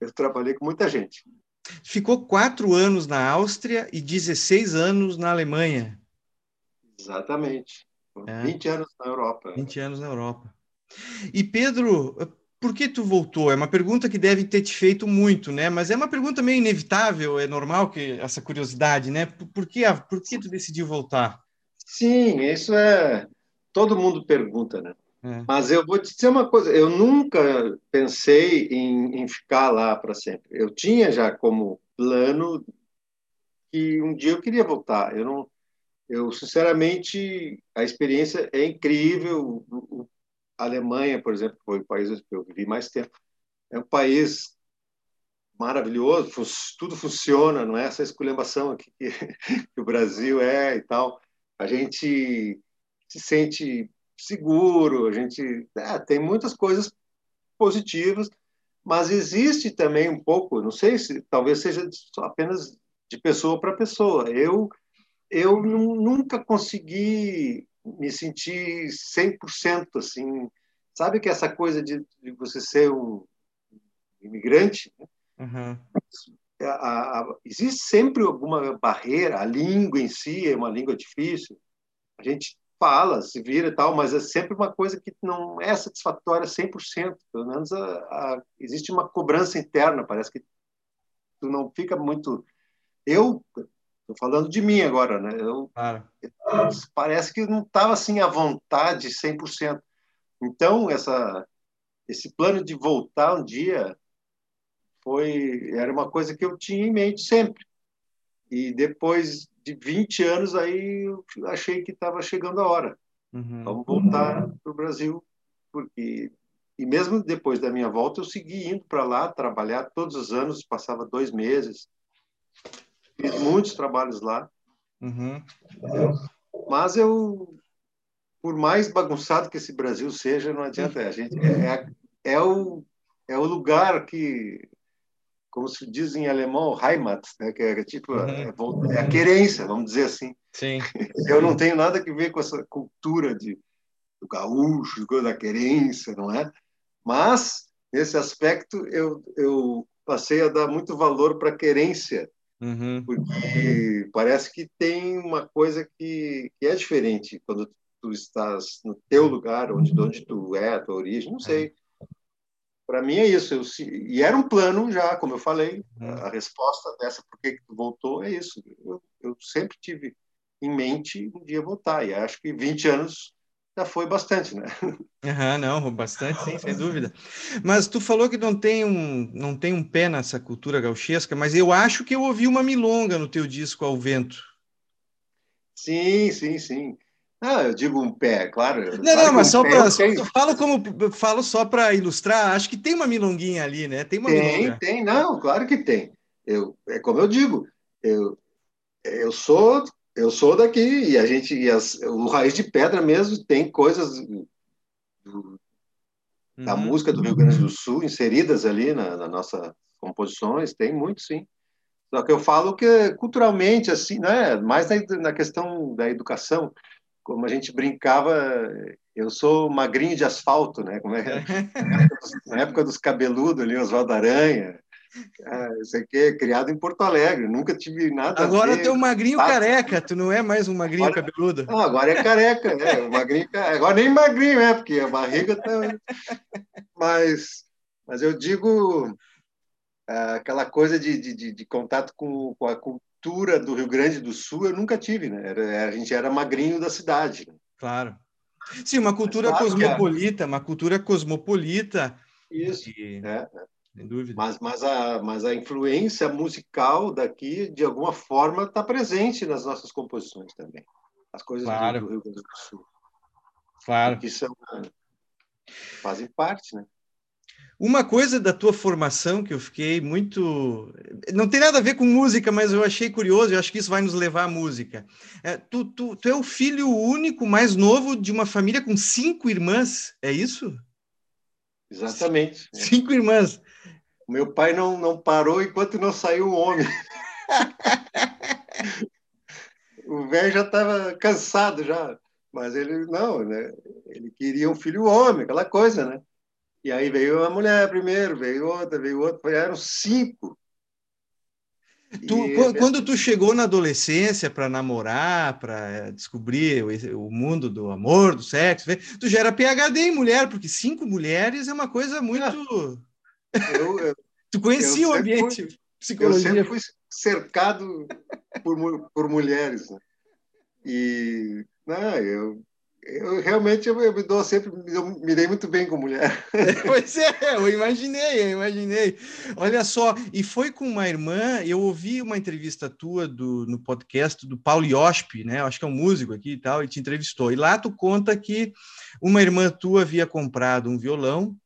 Speaker 2: eu trabalhei com muita gente.
Speaker 1: Ficou quatro anos na Áustria e 16 anos na Alemanha.
Speaker 2: Exatamente. É. 20 anos na Europa.
Speaker 1: 20 anos na Europa. E Pedro, por que tu voltou? É uma pergunta que deve ter te feito muito, né? Mas é uma pergunta meio inevitável, é normal que essa curiosidade, né? Por que, por que tu decidiu voltar?
Speaker 2: Sim, isso é todo mundo pergunta, né? É. Mas eu vou te dizer uma coisa: eu nunca pensei em, em ficar lá para sempre. Eu tinha já como plano que um dia eu queria voltar. Eu não, eu sinceramente a experiência é incrível. A Alemanha, por exemplo, foi o país que eu vivi mais tempo. É um país maravilhoso, tudo funciona, não é essa esculhambação aqui que, que o Brasil é e tal. A gente se sente seguro, a gente é, tem muitas coisas positivas, mas existe também um pouco, não sei se talvez seja apenas de pessoa para pessoa. Eu eu nunca consegui me sentir 100% assim, sabe que essa coisa de, de você ser um imigrante, né?
Speaker 1: uhum.
Speaker 2: a, a, existe sempre alguma barreira, a língua em si é uma língua difícil. A gente fala, se vira e tal, mas é sempre uma coisa que não é satisfatória 100%. Pelo menos a, a, existe uma cobrança interna, parece que tu não fica muito. Eu estou falando de mim agora, né? Eu,
Speaker 1: claro.
Speaker 2: parece que não estava assim à vontade 100%. Então, essa, esse plano de voltar um dia foi era uma coisa que eu tinha em mente sempre. E depois de 20 anos, aí eu achei que estava chegando a hora.
Speaker 1: Uhum.
Speaker 2: Vamos voltar para o Brasil, porque e mesmo depois da minha volta, eu segui indo para lá trabalhar todos os anos, passava dois meses, fiz muitos trabalhos lá.
Speaker 1: Uhum.
Speaker 2: Mas eu, por mais bagunçado que esse Brasil seja, não adianta. A gente é, é, é o é o lugar que como se diz em alemão, Heimat, né? que é tipo uhum. é a querência, vamos dizer assim.
Speaker 1: Sim.
Speaker 2: Eu não tenho nada a ver com essa cultura de do gaúcho, da querência, não é? Mas nesse aspecto eu eu passei a dar muito valor para a querência,
Speaker 1: uhum.
Speaker 2: porque parece que tem uma coisa que, que é diferente quando tu estás no teu lugar, onde onde tu é, a tua origem, não sei. Para mim é isso. Eu, e era um plano já, como eu falei, uhum. a, a, resposta dessa, por que voltou, é isso. Eu, eu sempre tive em mente um dia voltar, e acho que 20 anos já foi bastante, né?
Speaker 1: Uhum, não, bastante, sim, sem dúvida. Mas tu falou que não tem um, não tem um pé nessa cultura gauchesca, mas eu acho que eu ouvi uma milonga no teu disco ao vento.
Speaker 2: Sim, sim, sim. Ah, eu digo um pé, claro.
Speaker 1: Não,
Speaker 2: claro
Speaker 1: não, mas um só para. Falo, como, falo só para ilustrar, acho que tem uma milonguinha ali, né? Tem uma
Speaker 2: tem,
Speaker 1: milonga.
Speaker 2: Tem, não, claro que tem. Eu, é como eu digo, eu, eu sou eu sou daqui e a gente e as, o Raiz de Pedra mesmo tem coisas do, da uhum. música do Rio Grande do Sul inseridas ali na, na nossa composições, tem muito sim. Só que eu falo que culturalmente assim, né, mais na, na questão da educação, como a gente brincava, eu sou magrinho de asfalto, né? Como é, na, época dos, na época dos cabeludos ali, Oswaldo Aranha. Ah, isso aqui é criado em Porto Alegre, nunca tive nada
Speaker 1: Agora ver. um magrinho ah, careca, tu não é mais um magrinho agora, cabeludo.
Speaker 2: Não, agora é careca, né? magrinho, agora nem magrinho, é, porque a barriga tá. Mas, mas eu digo ah, aquela coisa de, de, de contato com, com a cultura cultura do Rio Grande do Sul eu nunca tive, né? Era, a gente era magrinho da cidade. Né?
Speaker 1: Claro. Sim, uma cultura cosmopolita, uma cultura cosmopolita.
Speaker 2: Isso, e... é, sem dúvida. Mas, mas, a, mas a influência musical daqui, de alguma forma, está presente nas nossas composições também. As coisas claro. do, Rio Grande do Sul.
Speaker 1: Claro.
Speaker 2: Que são, fazem parte, né?
Speaker 1: Uma coisa da tua formação que eu fiquei muito. Não tem nada a ver com música, mas eu achei curioso, eu acho que isso vai nos levar à música. É, tu, tu, tu é o filho único, mais novo de uma família com cinco irmãs, é isso?
Speaker 2: Exatamente.
Speaker 1: Cinco irmãs.
Speaker 2: Meu pai não, não parou enquanto não saiu o homem. o velho já estava cansado já, mas ele não, né? Ele queria um filho homem, aquela coisa, né? E aí veio uma mulher primeiro, veio outra, veio outra, eram cinco.
Speaker 1: Tu, e... Quando tu chegou na adolescência para namorar, para descobrir o, o, mundo do amor, do sexo, tu já era PhD em mulher, porque cinco mulheres é uma coisa muito. Eu, eu, tu conhecia o ambiente fui, psicologia.
Speaker 2: Eu sempre fui cercado por, por mulheres. Né? E não, eu eu realmente eu, eu me dou sempre eu me dei muito bem com mulher.
Speaker 1: pois é, eu imaginei, eu imaginei. Olha só, e foi com uma irmã, eu ouvi uma entrevista tua do, no podcast do Paulo Iosp, né? Acho que é um músico aqui e tal, e te entrevistou. E lá tu conta que uma irmã tua havia comprado um violão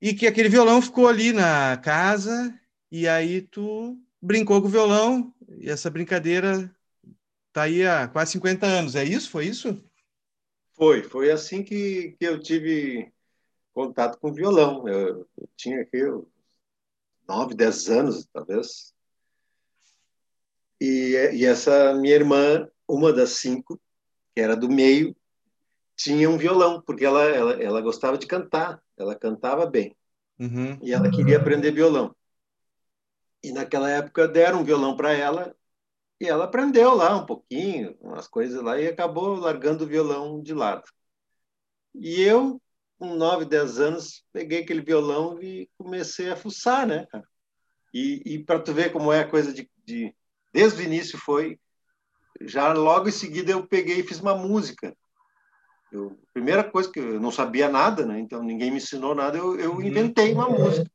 Speaker 1: e que aquele violão ficou ali na casa e aí tu brincou com o violão e essa brincadeira Está aí há quase 50 anos, é isso? Foi isso?
Speaker 2: Foi, foi assim que, que eu tive contato com violão. Eu, eu tinha aqui nove, dez anos, talvez. E, e essa minha irmã, uma das cinco, que era do meio, tinha um violão, porque ela, ela, ela gostava de cantar, ela cantava bem. Uhum. E ela queria aprender violão. E naquela época deram um violão para ela e ela aprendeu lá um pouquinho, umas coisas lá, e acabou largando o violão de lado. E eu, com 9, 10 anos, peguei aquele violão e comecei a fuçar, né, E, e para tu ver como é a coisa de, de, Desde o início foi... Já logo em seguida eu peguei e fiz uma música. Eu, primeira coisa que eu não sabia nada, né? Então ninguém me ensinou nada, eu, eu uhum. inventei uma música.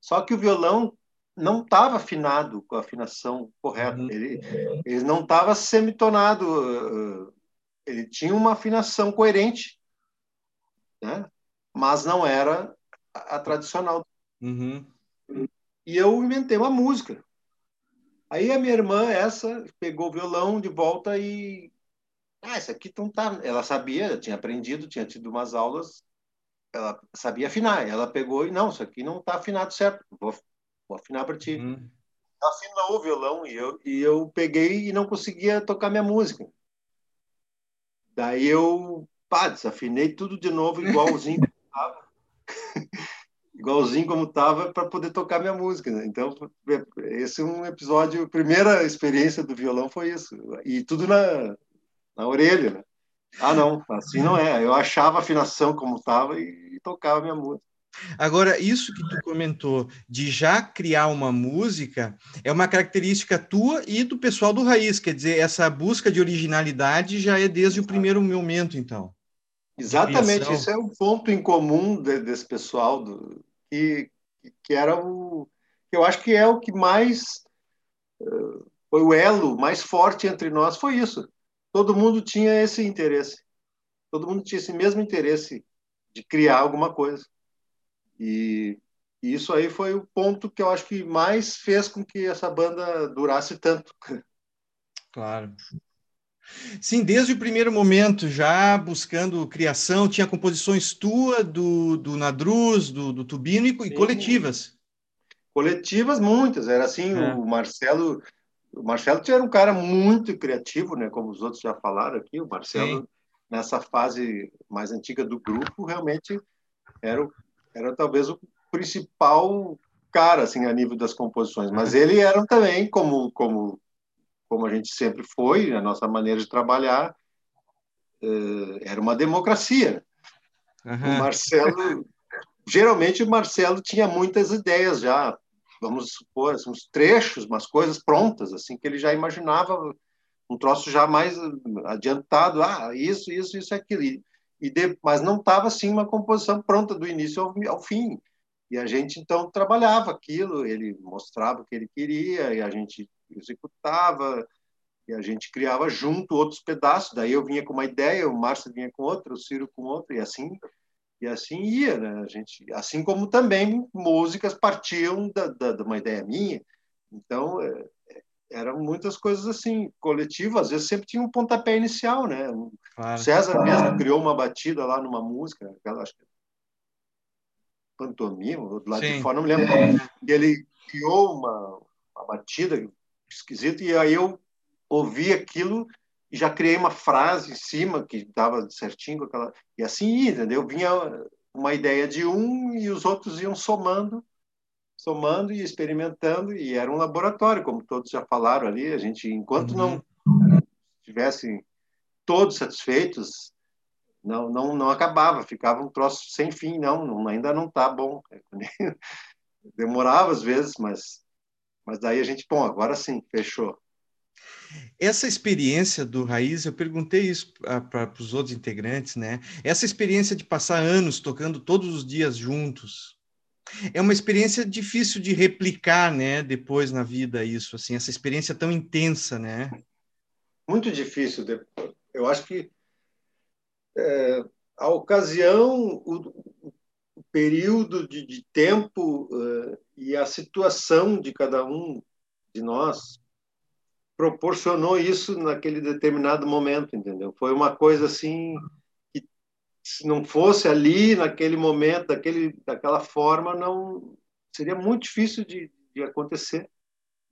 Speaker 2: Só que o violão não estava afinado com a afinação correta. Uhum. Ele, ele não estava semitonado. Uh, ele tinha uma afinação coerente, né? mas não era a, a tradicional.
Speaker 1: Uhum.
Speaker 2: E eu inventei uma música. Aí a minha irmã, essa, pegou o violão de volta e. Ah, isso aqui não tá. Ela sabia, tinha aprendido, tinha tido umas aulas, ela sabia afinar. Ela pegou e, não, isso aqui não está afinado certo. Vou vou afinar para ti. Uhum. Afinou o violão e eu, e eu peguei e não conseguia tocar minha música. Daí eu, pá, desafinei tudo de novo, igualzinho como estava. igualzinho como estava para poder tocar minha música. Né? Então, esse é um episódio, a primeira experiência do violão foi isso. E tudo na, na orelha, né? Ah, não, assim não é. Eu achava a afinação como estava e tocava minha música.
Speaker 1: Agora, isso que tu comentou de já criar uma música é uma característica tua e do pessoal do Raiz, quer dizer, essa busca de originalidade já é desde o primeiro momento, então.
Speaker 2: Exatamente, isso é um ponto em comum de, desse pessoal do, que, que era o eu acho que é o que mais uh, foi o elo mais forte entre nós foi isso. Todo mundo tinha esse interesse, todo mundo tinha esse mesmo interesse de criar alguma coisa. E, e isso aí foi o ponto que eu acho que mais fez com que essa banda durasse tanto.
Speaker 1: Claro. Sim, desde o primeiro momento, já buscando criação, tinha composições tua, do, do Nadruz, do, do Tubino e, e coletivas.
Speaker 2: Coletivas, muitas. Era assim, é. o Marcelo. O Marcelo era um cara muito criativo, né? Como os outros já falaram aqui. O Marcelo, Sim. nessa fase mais antiga do grupo, realmente era, era talvez o principal cara, assim, a nível das composições. Mas ele era também, como, como como a gente sempre foi, a nossa maneira de trabalhar uh, era uma democracia. Uhum. O Marcelo, geralmente o Marcelo tinha muitas ideias já, vamos supor, assim, uns trechos, umas coisas prontas, assim que ele já imaginava um troço já mais adiantado, ah, isso, isso, isso, aquilo. E, e de, mas não estava assim uma composição pronta do início ao, ao fim. E a gente então trabalhava aquilo, ele mostrava o que ele queria e a gente executava e a gente criava junto outros pedaços. Daí eu vinha com uma ideia, o Márcio vinha com outra, o Ciro com outra e assim e assim ia, né? A gente, assim como também músicas partiam da, da, de uma ideia minha. Então é, eram muitas coisas assim coletivas. Às vezes sempre tinha um pontapé inicial, né? Claro. César mesmo criou uma batida lá numa música, aquela acho que pantomima, do lado Sim. de fora, não me lembro. É. Ele criou uma, uma batida esquisito, e aí eu ouvi aquilo e já criei uma frase em cima que dava certinho com aquela e assim ia, entendeu? Vinha uma ideia de um e os outros iam somando, somando e experimentando e era um laboratório, como todos já falaram ali, a gente enquanto uhum. não estivessem todos satisfeitos, não não não acabava, ficava um troço sem fim, não, não ainda não está bom. Demorava às vezes, mas mas daí a gente, bom, agora sim, fechou.
Speaker 1: Essa experiência do Raiz, eu perguntei isso para os outros integrantes, né? Essa experiência de passar anos tocando todos os dias juntos, é uma experiência difícil de replicar, né? Depois na vida, isso, assim, essa experiência tão intensa, né?
Speaker 2: Muito difícil. Eu acho que é, a ocasião, o, o período de, de tempo uh, e a situação de cada um de nós proporcionou isso naquele determinado momento, entendeu? Foi uma coisa assim se não fosse ali naquele momento, daquele, daquela forma, não seria muito difícil de, de acontecer.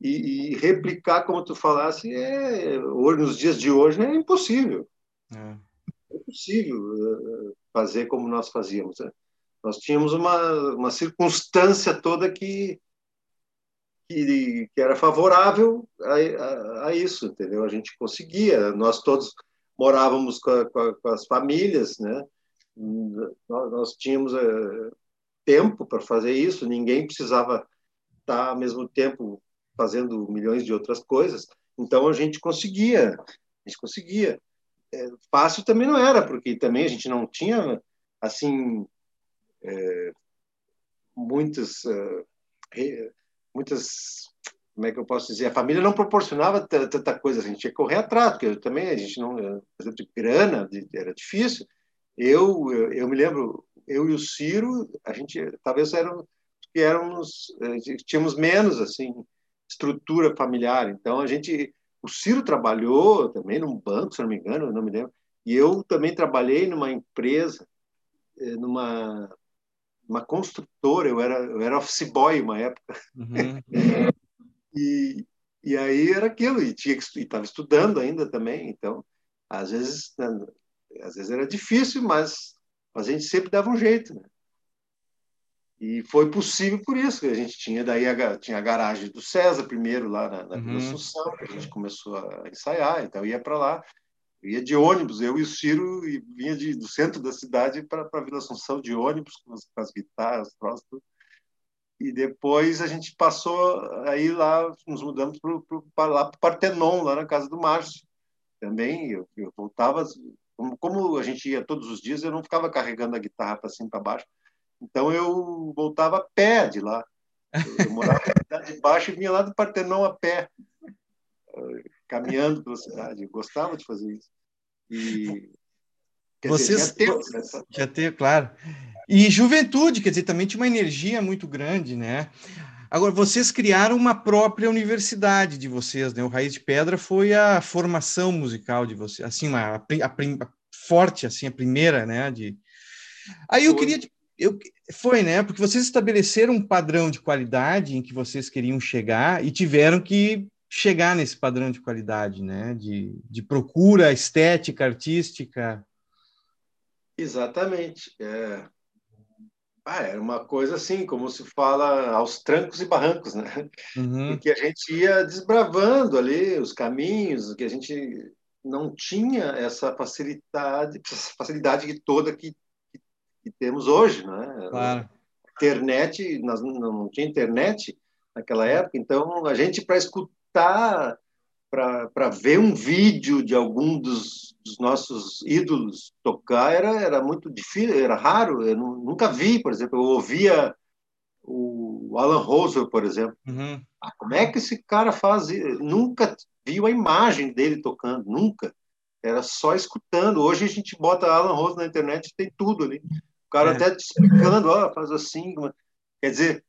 Speaker 2: E, e, replicar, como tu falasse, é, hoje, nos dias de hoje é impossível. É, é impossível eh, fazer como nós fazíamos. Né? Nós tínhamos uma, uma circunstância toda que, que, que era favorável a, a, a, isso, entendeu? A gente conseguia, nós todos morávamos com, a, com, com as famílias, né? Nós, tínhamos é, tempo para fazer isso, ninguém precisava estar ao mesmo tempo fazendo milhões de outras coisas, então a gente conseguia, a gente conseguia. É, fácil também não era, porque também a gente não tinha assim é, muitas, é, muitas, como é que eu posso dizer, a família não proporcionava tanta coisa, a gente tinha que correr atrás, porque também a gente não, por exemplo, grana era difícil. Eu, eu, eu me lembro, eu e o Ciro, a gente talvez eram que éramos, tínhamos menos assim estrutura familiar, então a gente, o Ciro trabalhou também num banco, se não me engano, não me lembro, e eu também trabalhei numa empresa, eh, numa uma construtora, eu era, eu era office boy uma época. Uhum. e, e aí era aquilo, e tinha que estava estudando ainda também, então às vezes né, às vezes era difícil, mas, mas a gente sempre dava um jeito, né? E foi possível por isso, que a gente tinha daí a, tinha a garagem do César primeiro lá na, na uhum. Vila Assunção, que a gente começou a ensaiar, então ia para lá. ia de ônibus, eu e o Ciro, e vinha de, do centro da cidade para a Vila Assunção de ônibus, com as, com as guitarras. E depois a gente passou, aí lá nos mudamos para o Partenon, lá na casa do Márcio. Também eu, eu voltava, como, como, a gente ia todos os dias, eu não ficava carregando a guitarra para cima e para baixo. Então eu voltava a pé de lá. Eu, eu morava na cidade de baixo e vinha lá do Partenon a pé, caminhando pela cidade. Eu gostava de fazer isso. E
Speaker 1: Vocês dizer, já, teve, já teve, claro. E juventude, quer dizer, também tinha uma energia muito grande, né? Agora, vocês criaram uma própria universidade de vocês, né? O Raiz de Pedra foi a formação musical de vocês, assim, uma, a, a, a forte, assim, a primeira, né? De... Aí eu queria, eu, foi, né? Porque vocês estabeleceram um padrão de qualidade em que vocês queriam chegar e tiveram que chegar nesse padrão de qualidade, né? De, de procura estética, artística.
Speaker 2: Exatamente. É... Ah, era uma coisa assim, como se fala aos trancos e barrancos, né? Uhum. que a gente ia desbravando ali os caminhos, que a gente não tinha essa facilidade, essa facilidade toda que, que, temos hoje, né?
Speaker 1: Claro.
Speaker 2: Internet, nós não tinha internet naquela época, então a gente para escutar para ver um vídeo de algum dos, dos, nossos ídolos tocar era, era muito difícil, era raro. Eu nunca vi, por exemplo, eu ouvia o Alan Roswell, por exemplo.
Speaker 1: Uhum.
Speaker 2: Ah, como é que esse cara faz? Nunca viu a imagem dele tocando, nunca. Era só escutando. Hoje a gente bota Alan Roswell na internet tem tudo ali. O cara é. até te explicando, ó, oh, faz assim. Quer dizer,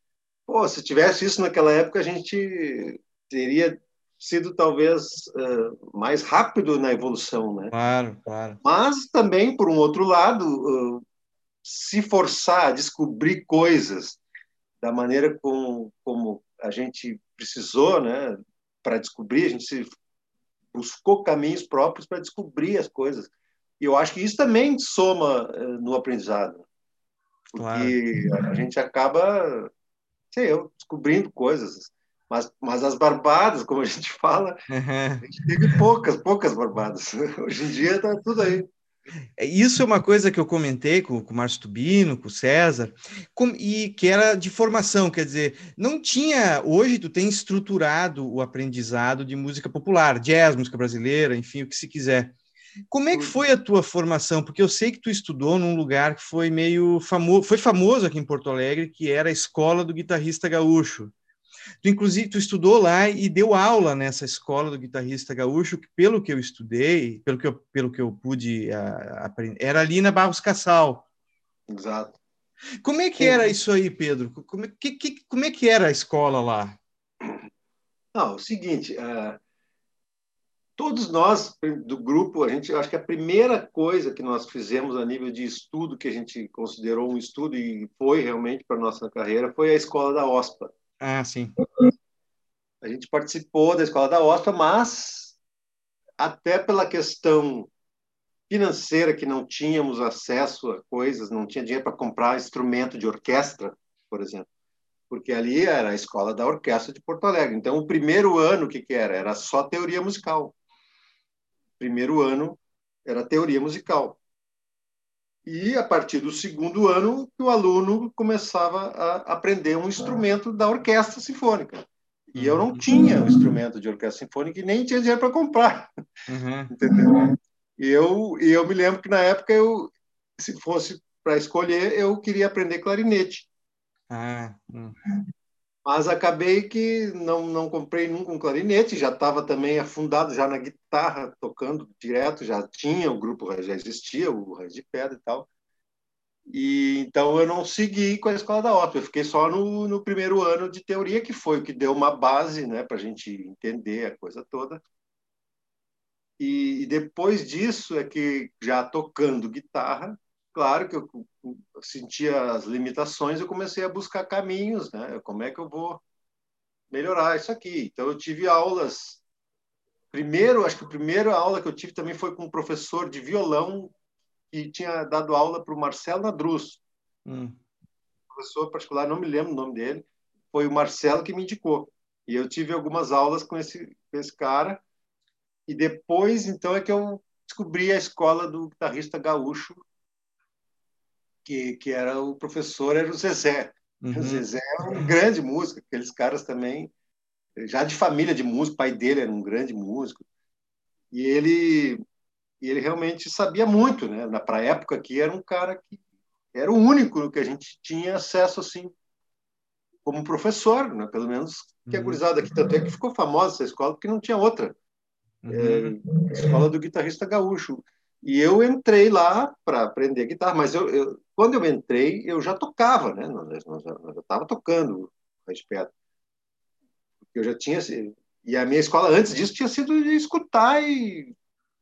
Speaker 2: pô, se tivesse isso naquela época, a gente teria sido talvez uh, mais rápido na evolução, né?
Speaker 1: Claro, claro.
Speaker 2: Mas também, por um outro lado, uh, se forçar a descobrir coisas da maneira como, como a gente precisou, né? Para descobrir, a gente se buscou caminhos próprios para descobrir as coisas. E eu acho que isso também soma uh, no aprendizado. Porque claro. a gente acaba, sei eu, descobrindo coisas mas, mas as barbadas, como a gente fala, a gente teve poucas, poucas barbadas. Hoje em dia está tudo aí.
Speaker 1: É, isso é uma coisa que eu comentei com, com o Márcio Tubino, com o César, com, e que era de formação, quer dizer, não tinha. Hoje tu tem estruturado o aprendizado de música popular, jazz, música brasileira, enfim, o que se quiser. Como é que foi a tua formação? Porque eu sei que tu estudou num lugar que foi meio famoso, foi famoso aqui em Porto Alegre, que era a escola do guitarrista gaúcho. Tu, inclusive, tu estudou lá e deu aula nessa escola do guitarrista gaúcho, que pelo que eu estudei, pelo que eu, pelo que eu pude uh, aprender, era ali na Barros Cassal.
Speaker 2: Exato.
Speaker 1: Como é que era isso aí, Pedro? Como é que, que, como é que era a escola lá?
Speaker 2: Não, o seguinte, uh, todos nós do grupo, a gente, acho que a primeira coisa que nós fizemos a nível de estudo que a gente considerou um estudo e foi realmente para nossa carreira foi a escola da OSPA.
Speaker 1: Ah, sim.
Speaker 2: A gente participou da escola da OSPA, mas até pela questão financeira, que não tínhamos acesso a coisas, não tinha dinheiro para comprar instrumento de orquestra, por exemplo, porque ali era a escola da orquestra de Porto Alegre. Então, o primeiro ano, que, que era? Era só teoria musical. Primeiro ano era teoria musical. E a partir do segundo ano, o aluno começava a aprender um instrumento da orquestra sinfônica. E eu não tinha um instrumento de orquestra sinfônica e nem tinha dinheiro para comprar. Uhum. Entendeu? E eu, e eu me lembro que na época, eu, se fosse para escolher, eu queria aprender clarinete.
Speaker 1: Ah, hum.
Speaker 2: Mas acabei que não, não comprei nunca um clarinete, já estava também afundado já na guitarra, tocando direto, já tinha, o grupo já existia, o Raiz de Pedra e tal. E então eu não segui com a escola da ópera, eu fiquei só no, no primeiro ano de teoria, que foi o que deu uma base né, para a gente entender a coisa toda. E, e depois disso é que, já tocando guitarra, claro que eu sentia as limitações, eu comecei a buscar caminhos, né? Como é que eu vou melhorar isso aqui? Então eu tive aulas. Primeiro, acho que a primeira aula que eu tive também foi com um professor de violão que tinha dado aula para o Marcelo Nadruz. Hum. Professor particular, não me lembro o nome dele. Foi o Marcelo que me indicou. E eu tive algumas aulas com esse, com esse cara. E depois, então, é que eu descobri a escola do guitarrista gaúcho, que, que era o professor, era o Zezé. Uhum. O Zezé é um grande músico, aqueles caras também, já de família de músico, o pai dele era um grande músico. E ele, ele realmente sabia muito, né? Para a época aqui, era um cara que era o único que a gente tinha acesso assim como professor, né? pelo menos que a uhum. gurizada aqui, tanto é que ficou famosa essa escola, porque não tinha outra. Uhum. É, escola do guitarrista gaúcho. E eu entrei lá para aprender guitarra, mas eu, eu, quando eu entrei, eu já tocava, né? Eu já estava tocando a espera. Eu já tinha. E a minha escola, antes disso, tinha sido de escutar e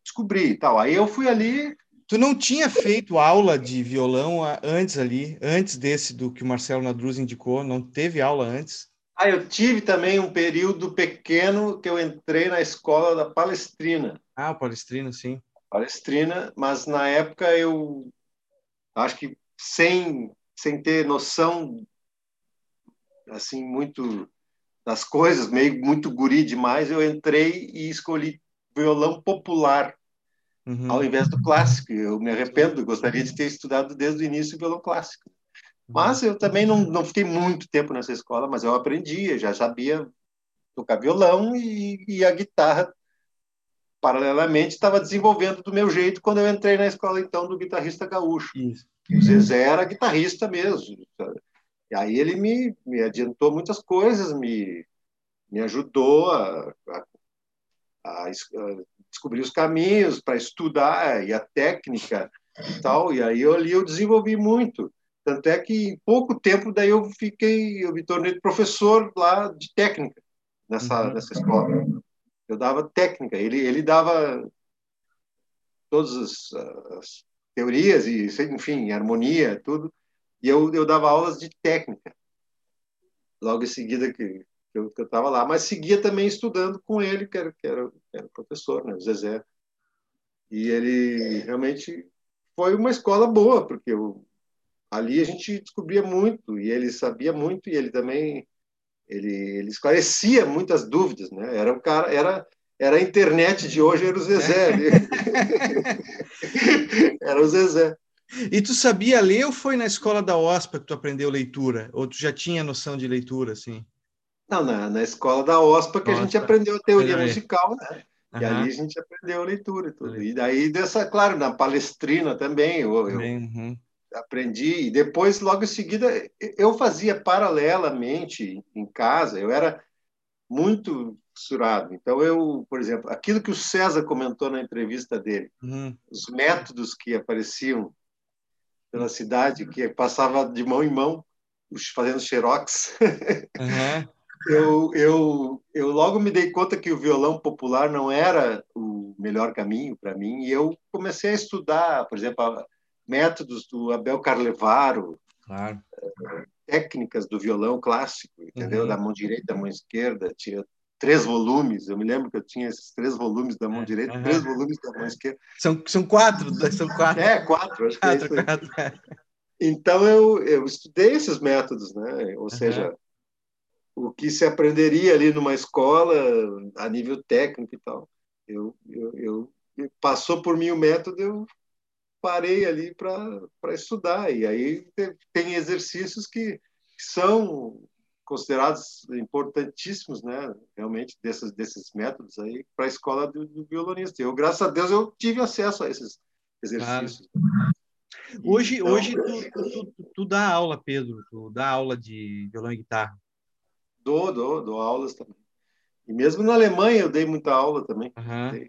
Speaker 2: descobrir e tal. Aí eu fui ali.
Speaker 1: Tu não tinha feito aula de violão antes ali, antes desse do que o Marcelo Nadruz indicou? Não teve aula antes?
Speaker 2: Ah, eu tive também um período pequeno que eu entrei na escola da Palestrina.
Speaker 1: Ah, Palestrina, sim.
Speaker 2: Palestrina, mas na época eu acho que sem sem ter noção assim muito das coisas, meio muito guri demais, eu entrei e escolhi violão popular uhum. ao invés do clássico. Eu me arrependo, gostaria de ter estudado desde o início violão clássico. Mas eu também não, não fiquei muito tempo nessa escola, mas eu aprendi, já sabia tocar violão e, e a guitarra paralelamente estava desenvolvendo do meu jeito quando eu entrei na escola então do guitarrista gaúcho. Isso. O Zezé era guitarrista mesmo. E aí ele me, me adiantou muitas coisas, me, me ajudou a, a, a, a descobrir os caminhos para estudar e a técnica e tal. E aí eu ali eu desenvolvi muito. Tanto é que em pouco tempo daí eu fiquei, eu me tornei professor lá de técnica nessa, uhum. nessa escola. Eu dava técnica, ele, ele dava todas as, as teorias e, enfim, harmonia, tudo, e eu, eu dava aulas de técnica. Logo em seguida que, eu estava lá, mas seguia também estudando com ele, que era, que era, que era professor, né, o Zezé. E ele realmente foi uma escola boa, porque eu, ali a gente descobria muito e ele sabia muito e ele também ele, ele esclarecia muitas dúvidas, né? Era um cara, era era a internet de hoje, era o Zezé. era o Zezé.
Speaker 1: E tu sabia ler ou foi na escola da OSPA que tu aprendeu leitura? Ou tu já tinha noção de leitura, assim?
Speaker 2: Não, na, na escola da OSPA que a gente aprendeu a teoria musical, né? E uhum. ali a gente aprendeu a leitura e tudo. E daí dessa, claro, na palestrina também, eu, eu uhum aprendi e depois logo em seguida eu fazia paralelamente em casa eu era muito fissurado então eu por exemplo aquilo que o César comentou na entrevista dele uhum. os métodos que apareciam pela cidade que passava de mão em mão fazendo xerox uhum. eu, eu, eu logo me dei conta que o violão popular não era o melhor caminho para mim e eu comecei a estudar por exemplo métodos do Abel Carlevaro, claro. técnicas do violão clássico, entendeu? Uhum. Da mão direita, da mão esquerda, tinha três volumes. Eu me lembro que eu tinha esses três volumes da mão é. direita, uhum. três volumes da mão esquerda.
Speaker 1: São, são quatro, são quatro.
Speaker 2: É, quatro, acho quatro, que é quatro. Então eu, eu estudei esses métodos, né? Ou uhum. seja, o que se aprenderia ali numa escola a nível técnico e tal. Eu, eu, eu passou por mim o método, eu parei ali para estudar. E aí tem exercícios que são considerados importantíssimos, né? Realmente desses desses métodos aí para a escola do, do, violonista. Eu, graças a Deus, eu tive acesso a esses exercícios.
Speaker 1: Hoje, então, hoje tu, tu, tu, tu, dá aula, Pedro. Tu dá aula de violão e guitarra.
Speaker 2: Dou, dou, dou aulas também. E mesmo na Alemanha eu dei muita aula também. Uhum.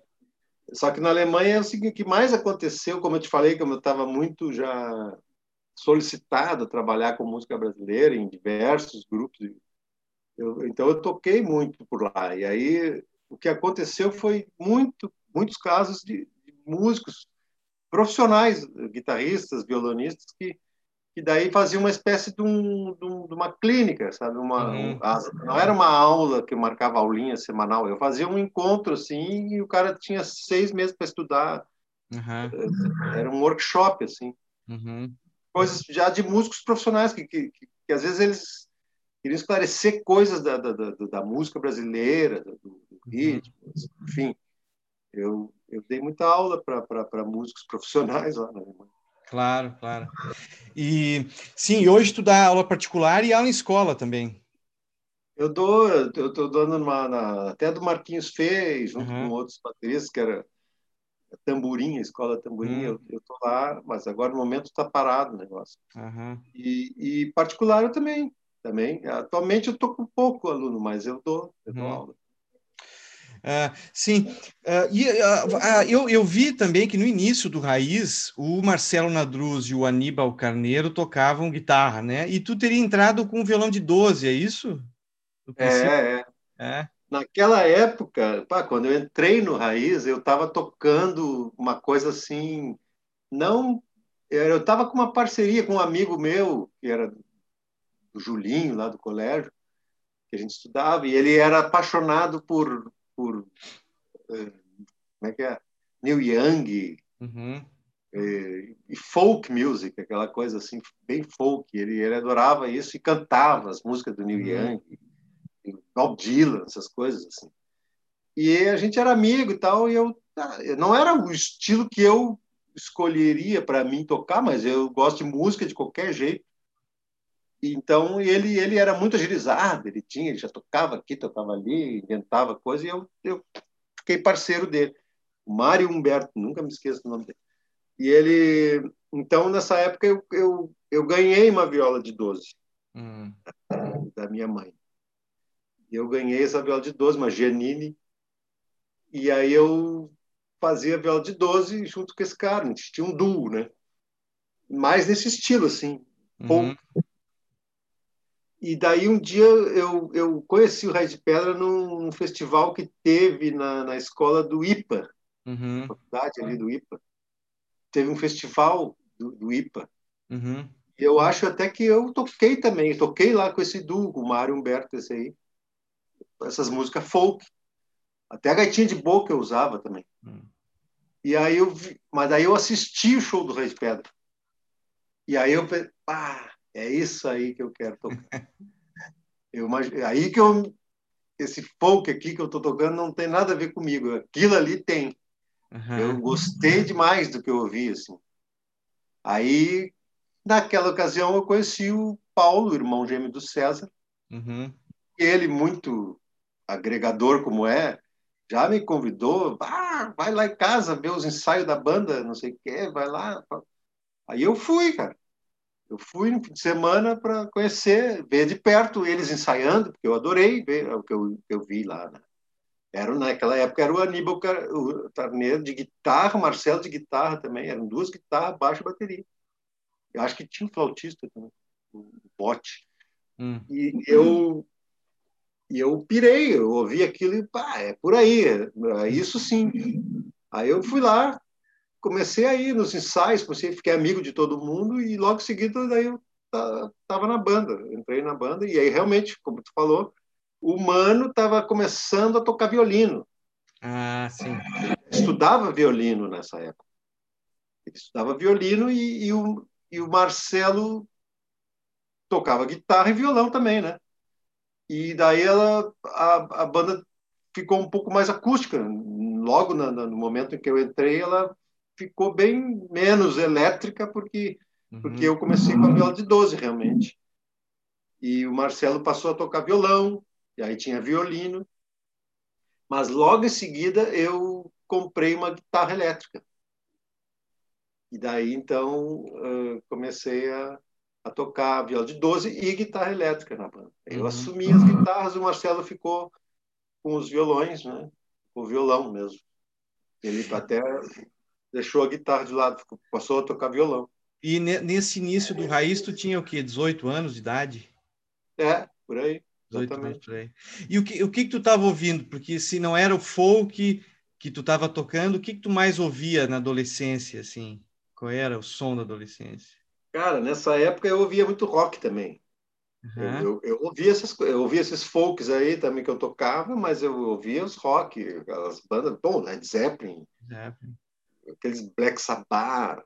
Speaker 2: Só que na Alemanha é o seguinte, o que mais aconteceu, como eu te falei, como eu estava muito já solicitado a trabalhar com música brasileira em diversos grupos, eu, então eu toquei muito por lá. E aí o que aconteceu foi muito, muitos casos de, de músicos profissionais, guitarristas, violonistas que que daí fazia uma espécie de, um, de, um, uma clínica, sabe? Uma, uhum. não era uma aula que eu marcava aulinha semanal, eu fazia um encontro assim e o cara tinha seis meses para estudar. Uhum. Era um workshop assim. Uhum. Coisas já de músicos profissionais que, que, que, que, às vezes eles queriam esclarecer coisas da, da, da, da música brasileira, do, do uhum. ritmo, enfim. eu, eu dei muita aula para músicos profissionais lá na Alemanha.
Speaker 1: Claro, claro. E sim, hoje tu dá aula particular e aula em escola também.
Speaker 2: Eu dou, eu estou dando uma, na, até do Marquinhos fez, junto uhum. com outros bateristas, que era Tamborim, a escola Tamborim, uhum. eu estou lá, mas agora no momento está parado o negócio.
Speaker 1: Uhum.
Speaker 2: E, e, particular eu também, também. Atualmente eu estou com pouco aluno, mas eu dou, eu dou aula.
Speaker 1: Uh, sim, uh, e uh, eu, eu vi também que no início do Raiz, o Marcelo Nadruz e o Aníbal Carneiro tocavam guitarra, né? E tu teria entrado com um violão de 12, é isso?
Speaker 2: É, é, é. Naquela época, pá, quando eu entrei no Raiz, eu estava tocando uma coisa assim, não... Eu estava com uma parceria com um amigo meu, que era o Julinho, lá do colégio, que a gente estudava, e ele era apaixonado por por eh, como é que é Neil Young
Speaker 1: uhum.
Speaker 2: e, e, folk music, aquela coisa assim bem folk. Ele, ele adorava isso e cantava as músicas do Neil uhum. Young, Bob Dylan, essas coisas assim. E a gente era amigo e tal, e eu tá, não era o estilo que eu escolheria para mim tocar, mas eu gosto de música de qualquer jeito. Então ele ele era muito agilizado, ele tinha, ele já tocava aqui, tocava ali, inventava coisa e eu, eu fiquei parceiro dele. O Mário Humberto, nunca me esqueço do nome dele. E ele, então nessa época eu, eu, eu ganhei uma viola de 12
Speaker 1: hum.
Speaker 2: da minha mãe. Eu ganhei essa viola de 12, uma Giannini, e aí eu fazia viola de 12 junto com esse cara, a gente tinha um duo, né? Mais nesse estilo, assim,
Speaker 1: uhum.
Speaker 2: E daí um dia eu, eu conheci o Raiz de Pedra num, num festival que teve na, na escola do IPA,
Speaker 1: uhum.
Speaker 2: faculdade ali do IPA. Teve um festival do, do IPA.
Speaker 1: Uhum.
Speaker 2: E eu acho até que eu toquei também, toquei lá com esse duo, o Mário Humberto, esse aí. Essas músicas folk. Até a gaitinha de boca eu usava também.
Speaker 1: Uhum.
Speaker 2: E aí eu vi, mas daí eu assisti o show do Rei de Pedra. E aí eu pensei, ah, é isso aí que eu quero tocar. eu, aí que eu esse folk aqui que eu estou tocando não tem nada a ver comigo. Aquilo ali tem.
Speaker 1: Uhum.
Speaker 2: Eu gostei demais do que eu ouvi, assim. Aí, naquela ocasião, eu conheci o Paulo, irmão gêmeo do César.
Speaker 1: Uhum.
Speaker 2: Ele, muito agregador como é, já me convidou. Ah, vai lá em casa ver os ensaios da banda, não sei o quê, vai lá. Aí eu fui, cara. Eu fui no fim de semana para conhecer, ver de perto eles ensaiando, porque eu adorei ver o que eu, eu vi lá. Né? Era, naquela época era o Aníbal o Tarneiro de guitarra, o Marcelo de guitarra também, eram duas guitarras, baixo e bateria. Eu acho que tinha um flautista também, o bote.
Speaker 1: Hum.
Speaker 2: E eu e eu pirei, eu ouvi aquilo e pá, é por aí, é isso sim. Aí eu fui lá, comecei a ir nos ensaios, comecei, fiquei amigo de todo mundo e logo em seguida daí eu estava na banda, entrei na banda e aí realmente, como tu falou, o Mano estava começando a tocar violino.
Speaker 1: Ah, sim.
Speaker 2: Estudava violino nessa época. Ele estudava violino e, e, o, e o Marcelo tocava guitarra e violão também, né? E daí ela, a, a banda ficou um pouco mais acústica. Logo no, no momento em que eu entrei, ela ficou bem menos elétrica, porque, uhum. porque eu comecei com a viola de 12, realmente. E o Marcelo passou a tocar violão, e aí tinha violino. Mas logo em seguida eu comprei uma guitarra elétrica. E daí então comecei a, a tocar viola de 12 e guitarra elétrica na banda. Eu uhum. assumi as guitarras, o Marcelo ficou com os violões, né? O violão mesmo. Ele até deixou a guitarra de lado, passou a tocar violão.
Speaker 1: E nesse início do Raiz, tu tinha o quê? 18 anos de idade?
Speaker 2: É, por aí.
Speaker 1: 18 anos por aí. E o que, o que, que tu estava ouvindo? Porque se não era o folk que tu estava tocando, o que, que tu mais ouvia na adolescência, assim? Qual era o som da adolescência?
Speaker 2: Cara, nessa época eu ouvia muito rock também. Uhum. Eu, eu, ouvia essas, eu ouvia esses folks aí também que eu tocava, mas eu ouvia os rock, as bandas, bom, Led Zeppelin,
Speaker 1: Zeppelin
Speaker 2: aqueles Black Sabbath,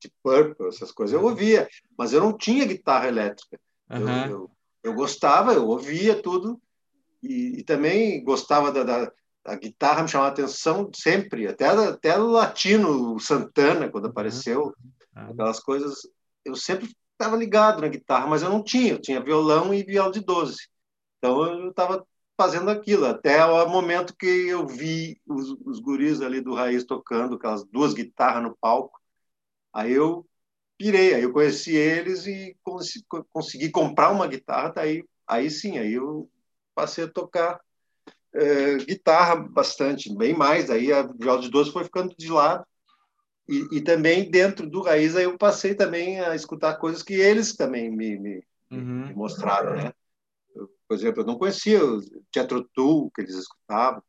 Speaker 2: de Purple, essas coisas, eu ouvia, mas eu não tinha guitarra elétrica.
Speaker 1: Uhum.
Speaker 2: Eu, eu, eu, gostava, eu ouvia tudo, e, e também gostava da, da, a guitarra me chamava a atenção sempre, até, até o latino, o Santana, quando apareceu, uhum. aquelas coisas, eu sempre estava ligado na guitarra, mas eu não tinha, eu tinha violão e viola de 12. Então eu estava fazendo aquilo, até o momento que eu vi os, os guris ali do Raiz tocando aquelas duas guitarras no palco, aí eu pirei, aí eu conheci eles e consegui, consegui comprar uma guitarra, daí aí sim, aí eu passei a tocar é, guitarra bastante, bem mais, aí a viola de 12 foi ficando de lado, e, e, também dentro do Raiz aí eu passei também a escutar coisas que eles também me, me, uhum. me mostraram, né? Eu, por exemplo, eu não conhecia o Teatro Tool que eles escutavam,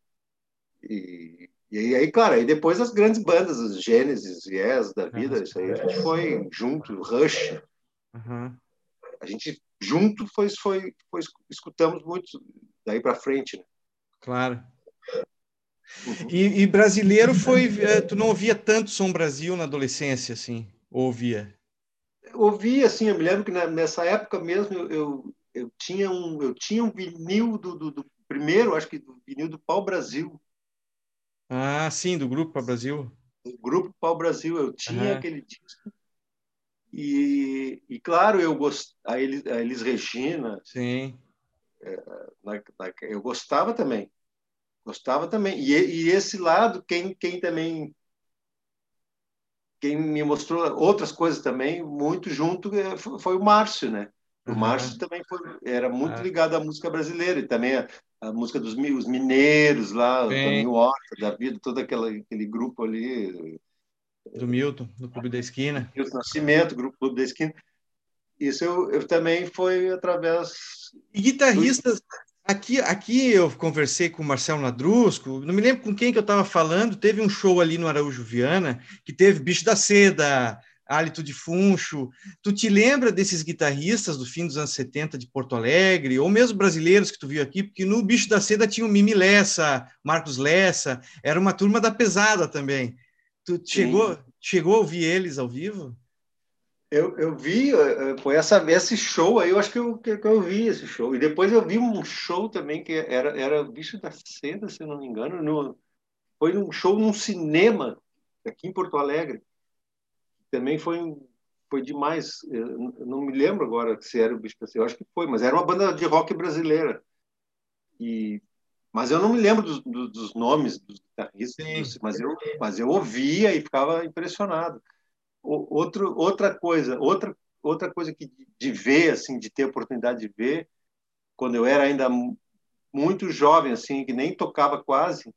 Speaker 2: e, e aí, claro, aí depois as grandes bandas, os Gênesis, Yes da vida, isso aí a gente foi junto, Rush. Uhum. A gente junto foi, foi, foi escutamos muito daí para frente, né?
Speaker 1: Claro. Uhum. E, e, brasileiro foi. Eh, tu não ouvia tanto Som Brasil na adolescência, assim? ouvia?
Speaker 2: Ouvia, assim. Eu me lembro que nessa época mesmo eu, eu, eu tinha, um, eu tinha um vinil do, do, do, primeiro, acho que do vinil do Pau Brasil.
Speaker 1: Ah, sim, do Grupo Pau Brasil.
Speaker 2: Do Grupo Pau Brasil. Eu tinha uhum. aquele disco. E, e claro, eu gost... a, Elis, a Elis Regina.
Speaker 1: Sim.
Speaker 2: É, na, na, eu gostava também. Gostava também. E, e esse lado, quem, quem também quem me mostrou outras coisas também muito junto é, foi o Márcio, né? O uhum. Márcio também foi, era muito uhum. ligado à música brasileira e também a, a música dos os mineiros lá, o Toninho Horta, da vida, todo aquele, aquele grupo ali.
Speaker 1: Do Milton, do Clube da Esquina.
Speaker 2: Milton Nascimento, Grupo Clube da Esquina. Isso eu, eu também foi através.
Speaker 1: E guitarristas, do... Aqui, aqui eu conversei com o Marcelo Ladrusco, não me lembro com quem que eu estava falando, teve um show ali no Araújo Viana, que teve Bicho da Seda, Hálito de Funcho. Tu te lembra desses guitarristas do fim dos anos 70 de Porto Alegre, ou mesmo brasileiros que tu viu aqui? Porque no Bicho da Seda tinha o Mimi Lessa, Marcos Lessa, era uma turma da pesada também. Tu chegou, chegou a ouvir eles ao vivo?
Speaker 2: Eu, eu vi, eh, eh, foi essa, esse show aí, eu acho que eu, que, eu vi esse show. E depois eu vi um show também que era, era Bicho da Seda, se não me engano. No, foi um show num cinema aqui em Porto Alegre. Também foi, foi demais. Eu não me lembro agora se era o Bicho da Seda, eu acho que foi, mas era uma banda de rock brasileira. E, mas eu não me lembro dos, dos nomes dos guitarristas, mas eu, mas eu ouvia e ficava impressionado outro, outra coisa, outra, outra coisa que de ver, assim, de ter oportunidade de ver, quando eu era ainda muito jovem, assim, que nem tocava quase.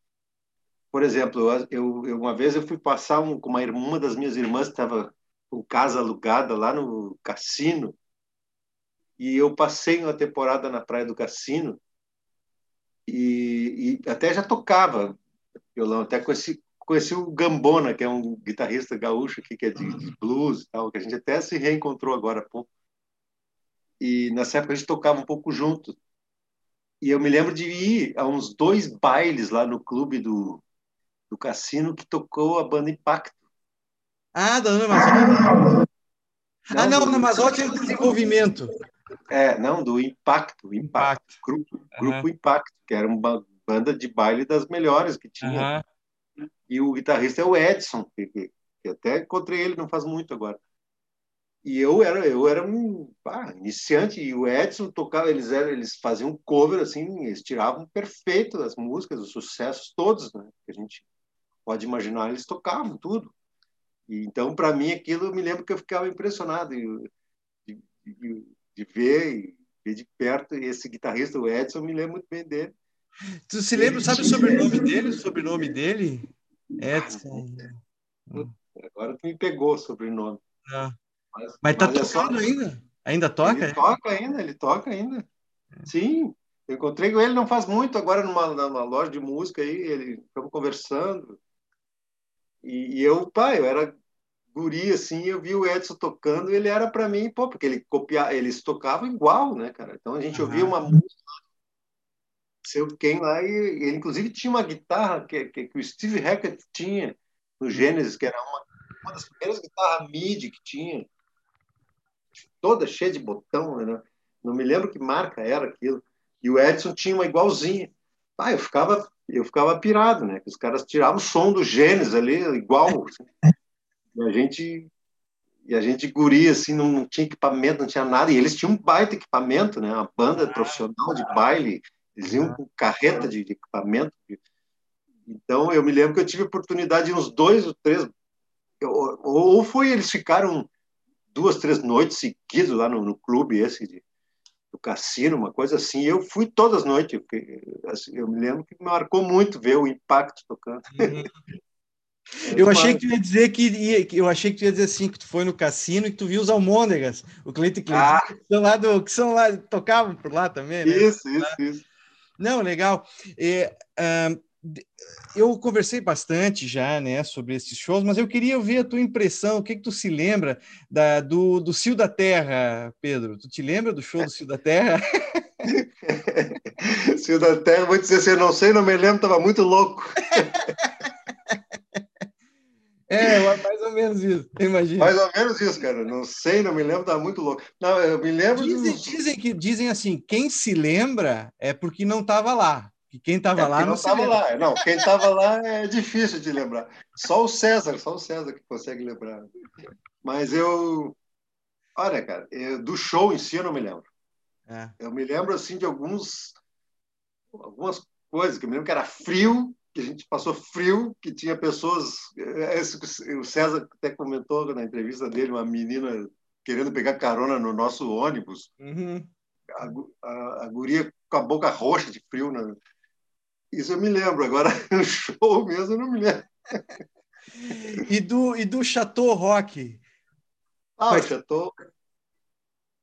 Speaker 2: Por exemplo, eu, eu uma vez eu fui passar um, com uma, uma das minhas irmãs estava com casa alugada lá no cassino e eu passei uma temporada na praia do cassino e, e até já tocava violão, até esse conheci o Gambona, que é um guitarrista gaúcho aqui, que é de, de blues e tal, que a gente até se reencontrou agora há pouco. E nessa época a gente tocava um pouco junto. E eu me lembro de ir a uns dois bailes lá no clube do, do cassino que tocou a banda Impacto.
Speaker 1: Ah, da Ana Mazotti. Ah, não, Ana Mazotti é desenvolvimento.
Speaker 2: É, não, do Impacto, Impacto, Impacto. Grupo, grupo Impacto, que era uma banda de baile das melhores que tinha. E o guitarrista é o Edson, que, que, até encontrei ele não faz muito agora. E eu era eu era um pá, iniciante e o Edson tocava, eles eram, eles faziam cover assim, eles tiravam perfeito as músicas, os sucessos todos, né? Que a gente pode imaginar, eles tocavam tudo. E, então, para mim, aquilo eu me lembro que eu ficava impressionado de, de, de, de ver e ver de perto esse guitarrista, o Edson, eu me lembro muito bem dele.
Speaker 1: Tu se lembra, sabe o sobrenome dele? O sobrenome dele? Edson.
Speaker 2: Agora tu me pegou o sobrenome.
Speaker 1: Ah. Mas, mas tá mas tocando é só... ainda? Ainda toca?
Speaker 2: Ele toca ainda, ele toca ainda. É. Sim, eu encontrei com ele não faz muito, agora numa, numa loja de música aí, ele estamos conversando. E, e, eu, pai, eu era guri assim, eu vi o Edson tocando, ele era para mim, pô, porque ele copia, eles tocavam igual, né, cara? Então a gente ouvia uma música seu quem lá, e ele inclusive tinha uma guitarra que, que, que o Steve Hackett tinha no Genesis, que era uma, uma das primeiras guitarras MIDI que tinha, toda cheia de botão, né? não me lembro que marca era aquilo. E o Edson tinha uma igualzinha. Ah, eu ficava eu ficava pirado, né? Que os caras tiravam o som do Gênesis ali, igual. Assim. E a gente e a gente guria assim não, não, tinha equipamento não tinha nada e eles tinham um baita equipamento né uma banda profissional de baile eles iam com carreta de, de equipamento então eu me lembro que eu tive oportunidade de uns dois ou três ou foi eles ficaram duas três noites seguidas lá no, no clube esse de, do cassino uma coisa assim eu fui todas as noites assim, eu me lembro que me marcou muito ver o impacto tocando uhum.
Speaker 1: Eu achei que tu ia dizer que ia, eu achei que tu ia dizer assim que tu foi no cassino e que tu viu os almôndegas, o Cleiton e ah. que são lá do que são lá tocavam por lá também, né?
Speaker 2: Isso, isso, isso.
Speaker 1: Não, legal. uh, eu conversei bastante já, né, sobre esses shows, mas eu queria ouvir a tua impressão, o que que tu se lembra da, do, do Cio da Terra, Pedro? Tu te lembra do show do Cio da Terra?
Speaker 2: Cio da Terra, vou dizer assim, eu não sei, não me lembro, estava muito louco.
Speaker 1: É, mais ou menos isso, imagina.
Speaker 2: Mais ou menos isso, cara. Não sei, não me lembro, tá muito louco. Não, eu me lembro.
Speaker 1: Dizem, dos... dizem que dizem assim, quem se lembra é porque não estava lá. Que quem estava é lá não, estava
Speaker 2: lá. Não, quem estava lá é difícil de lembrar. Só o César, só o César que consegue lembrar. Mas eu, olha, cara, eu, do show em si eu não me lembro. É. Eu me lembro assim de alguns, algumas coisas que eu me lembro que era frio que a gente passou frio, que tinha pessoas. É, esse, o César até comentou na entrevista dele, uma menina querendo pegar carona no nosso ônibus. Uhum. A, a, a, guria com a boca roxa de frio. Né? Isso eu me lembro. Agora, no show mesmo, eu não me lembro.
Speaker 1: e, do, e do Chateau Rock?
Speaker 2: Ah, Mas... o Chateau.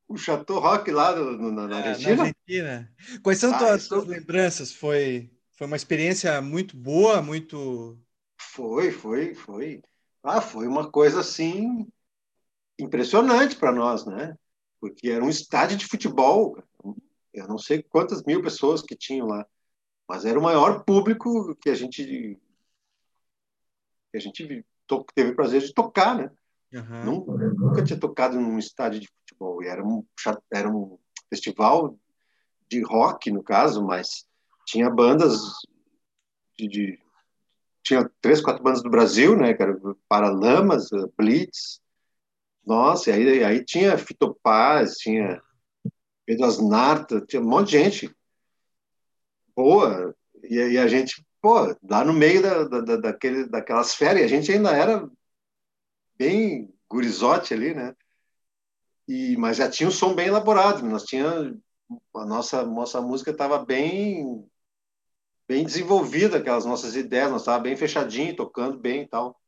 Speaker 2: O Chateau Rock lá no, na, na, Argentina? na
Speaker 1: Argentina. Quais são ah, tuas, isso... lembranças? Foi foi uma experiência muito boa, muito.
Speaker 2: Foi, foi, foi. Ah, foi uma coisa assim impressionante para nós, né? Porque era um estádio de futebol. Eu não sei quantas mil pessoas que tinham lá, mas era o maior público que a gente que a gente teve o prazer de tocar, né? Uhum. Nunca, nunca, tinha tocado num estádio de futebol. E era um era um festival de rock no caso, mas tinha bandas de, de, tinha três, quatro bandas do Brasil, né, cara, Paralamas, Blitz, nossa, e aí, aí tinha Fitopaz, tinha Pedro Asnarta, tinha um monte de gente boa, e, e a gente, pô, lá no meio da, da, daquele, daquelas férias, a gente ainda era bem gurizote ali, né, e, mas já tinha um som bem elaborado, nós tinha a nossa, nossa música estava bem bem desenvolvida aquelas nossas ideias, nós estávamos bem fechadinho, tocando bem e tal.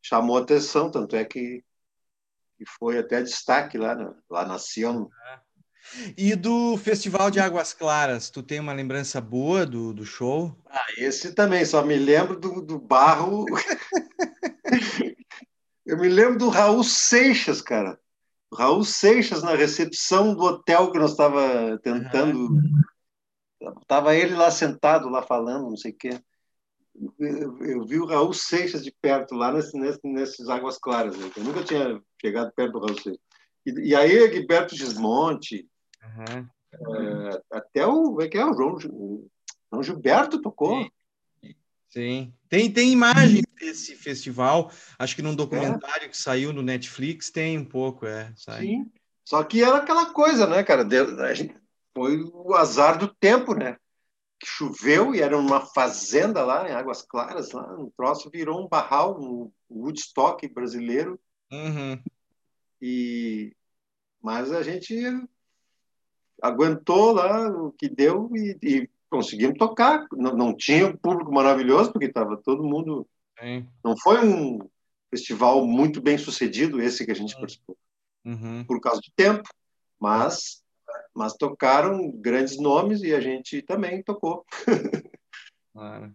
Speaker 2: Chamou atenção, tanto é que, que foi até destaque lá, né? lá na Sion.
Speaker 1: E do Festival de Águas Claras, tu tem uma lembrança boa do, do show?
Speaker 2: Ah, esse também, só me lembro do, do barro. Eu me lembro do Raul Seixas, cara. O Raul Seixas na recepção do hotel que nós estava tentando uhum. Tava ele lá sentado, lá falando, não sei o quê. Eu, eu, vi o Raul Seixas de perto, lá nesse, nesse, nesses Águas Claras. Né? Eu nunca tinha chegado perto do Raul Seixas. E, e aí, Gilberto Gismonte, uhum. é, até o. É que é? O João, o João Gilberto tocou.
Speaker 1: Sim. Sim. Tem, tem imagens desse festival, acho que num documentário é. que saiu no Netflix tem um pouco, é. Sai. Sim.
Speaker 2: Só que era aquela coisa, né, cara? A gente, foi o azar do tempo, né? Que choveu e era uma fazenda lá em Águas Claras, lá, um troço virou um barral, um Woodstock brasileiro. Uhum. E mas a gente aguentou lá o que deu e, e conseguimos tocar. Não, não, tinha um público maravilhoso porque estava todo mundo. Sim. Não foi um festival muito bem sucedido esse que a gente participou, uhum. por causa do tempo. Mas mas tocaram grandes nomes e a gente também tocou.
Speaker 1: Claro.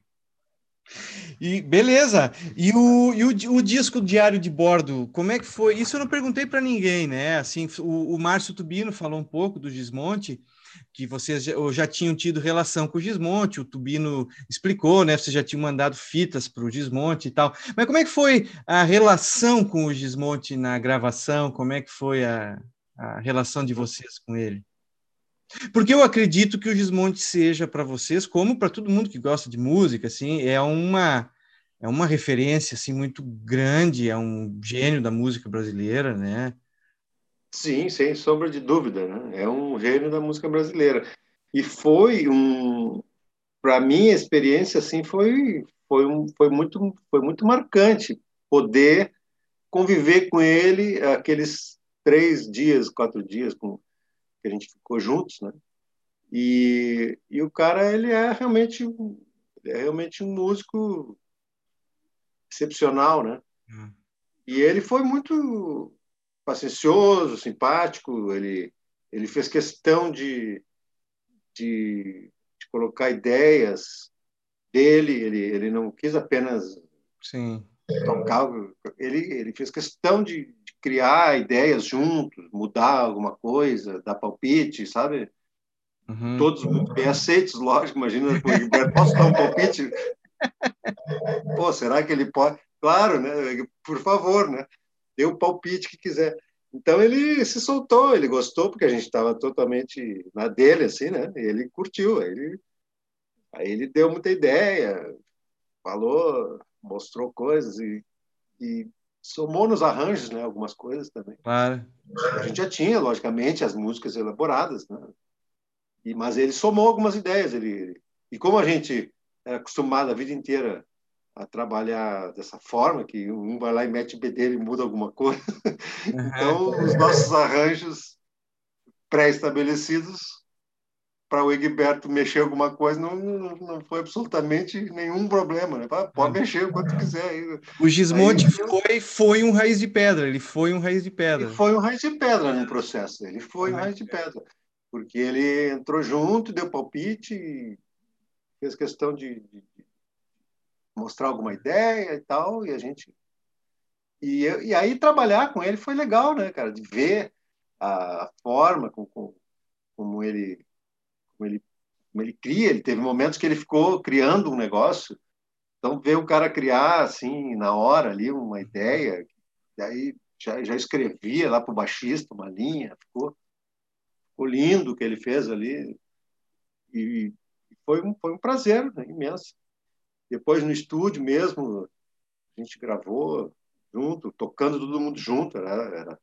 Speaker 1: E beleza. E o, e o, o, disco Diário de Bordo, como é que foi? Isso eu não perguntei para ninguém, né? Assim, o, o Márcio Tubino falou um pouco do Gismonte, que vocês já, já tinham tido relação com o Gismonte, o Tubino explicou, né? Você já tinha mandado fitas para o Gismonte e tal. Mas como é que foi a relação com o Gismonte na gravação? Como é que foi a, a relação de vocês com ele? Porque eu acredito que o Gismonte seja para vocês, como para todo mundo que gosta de música, assim, é uma é uma referência assim muito grande, é um gênio da música brasileira, né?
Speaker 2: Sim, sem sombra de dúvida, né? É um gênio da música brasileira. E foi um para mim a experiência assim foi foi um, foi muito foi muito marcante poder conviver com ele aqueles três dias, quatro dias com que a gente ficou juntos, né? E, e o cara ele é realmente ele é realmente um músico excepcional, né? Hum. E ele foi muito paciencioso, simpático. Ele ele fez questão de, de, de colocar ideias dele. Ele ele não quis apenas
Speaker 1: Sim.
Speaker 2: Tocar. Ele ele fez questão de, criar ideias juntos, mudar alguma coisa, dar palpite, sabe? Uhum. Todos bem aceitos, lógico. Imagina, posso dar um palpite? Pô, será que ele pode? Claro, né? Por favor, né? Dê o palpite que quiser. Então ele se soltou, ele gostou porque a gente estava totalmente na dele, assim, né? Ele curtiu, ele, aí ele deu muita ideia, falou, mostrou coisas e, e somou nos arranjos, né? Algumas coisas também.
Speaker 1: Claro.
Speaker 2: A gente já tinha, logicamente, as músicas elaboradas, né? E, mas ele somou algumas ideias. Ele, e como a gente é acostumado a vida inteira a trabalhar dessa forma, que um vai lá e mete o bedelho e muda alguma coisa, então os nossos arranjos pré-estabelecidos para o Egberto mexer alguma coisa não, não, não foi absolutamente nenhum problema. Né? Pode é. mexer o quanto quiser.
Speaker 1: O Gismonte aí, foi, foi um raiz de pedra, ele foi um raiz de pedra.
Speaker 2: Ele foi um raiz de pedra no processo, ele foi um raiz de pedra. Porque ele entrou junto, deu palpite, fez questão de, de mostrar alguma ideia e tal, e a gente. E, e aí trabalhar com ele foi legal, né, cara? De ver a forma com, com, como ele como ele, como ele cria. Ele teve momentos que ele ficou criando um negócio. Então, ver o cara criar, assim, na hora ali, uma ideia, aí já, já escrevia lá para o baixista uma linha, ficou, ficou lindo o que ele fez ali. E foi um, foi um prazer né, imenso. Depois, no estúdio mesmo, a gente gravou junto, tocando todo mundo junto. Era, era,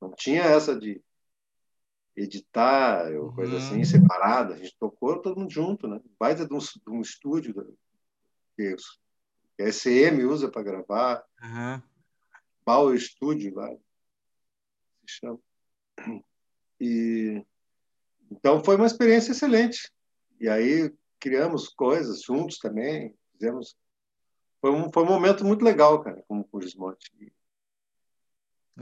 Speaker 2: não tinha essa de editar, ou coisa assim, uhum. separada. A gente tocou todo mundo junto, né? Vai de um, de um estúdio que a SM usa para gravar. Uhum. Bauer Studio, lá, se chama. E, então foi uma experiência excelente. E aí criamos coisas juntos também, fizemos. Foi um, foi um momento muito legal, cara, com, com o Gismonte.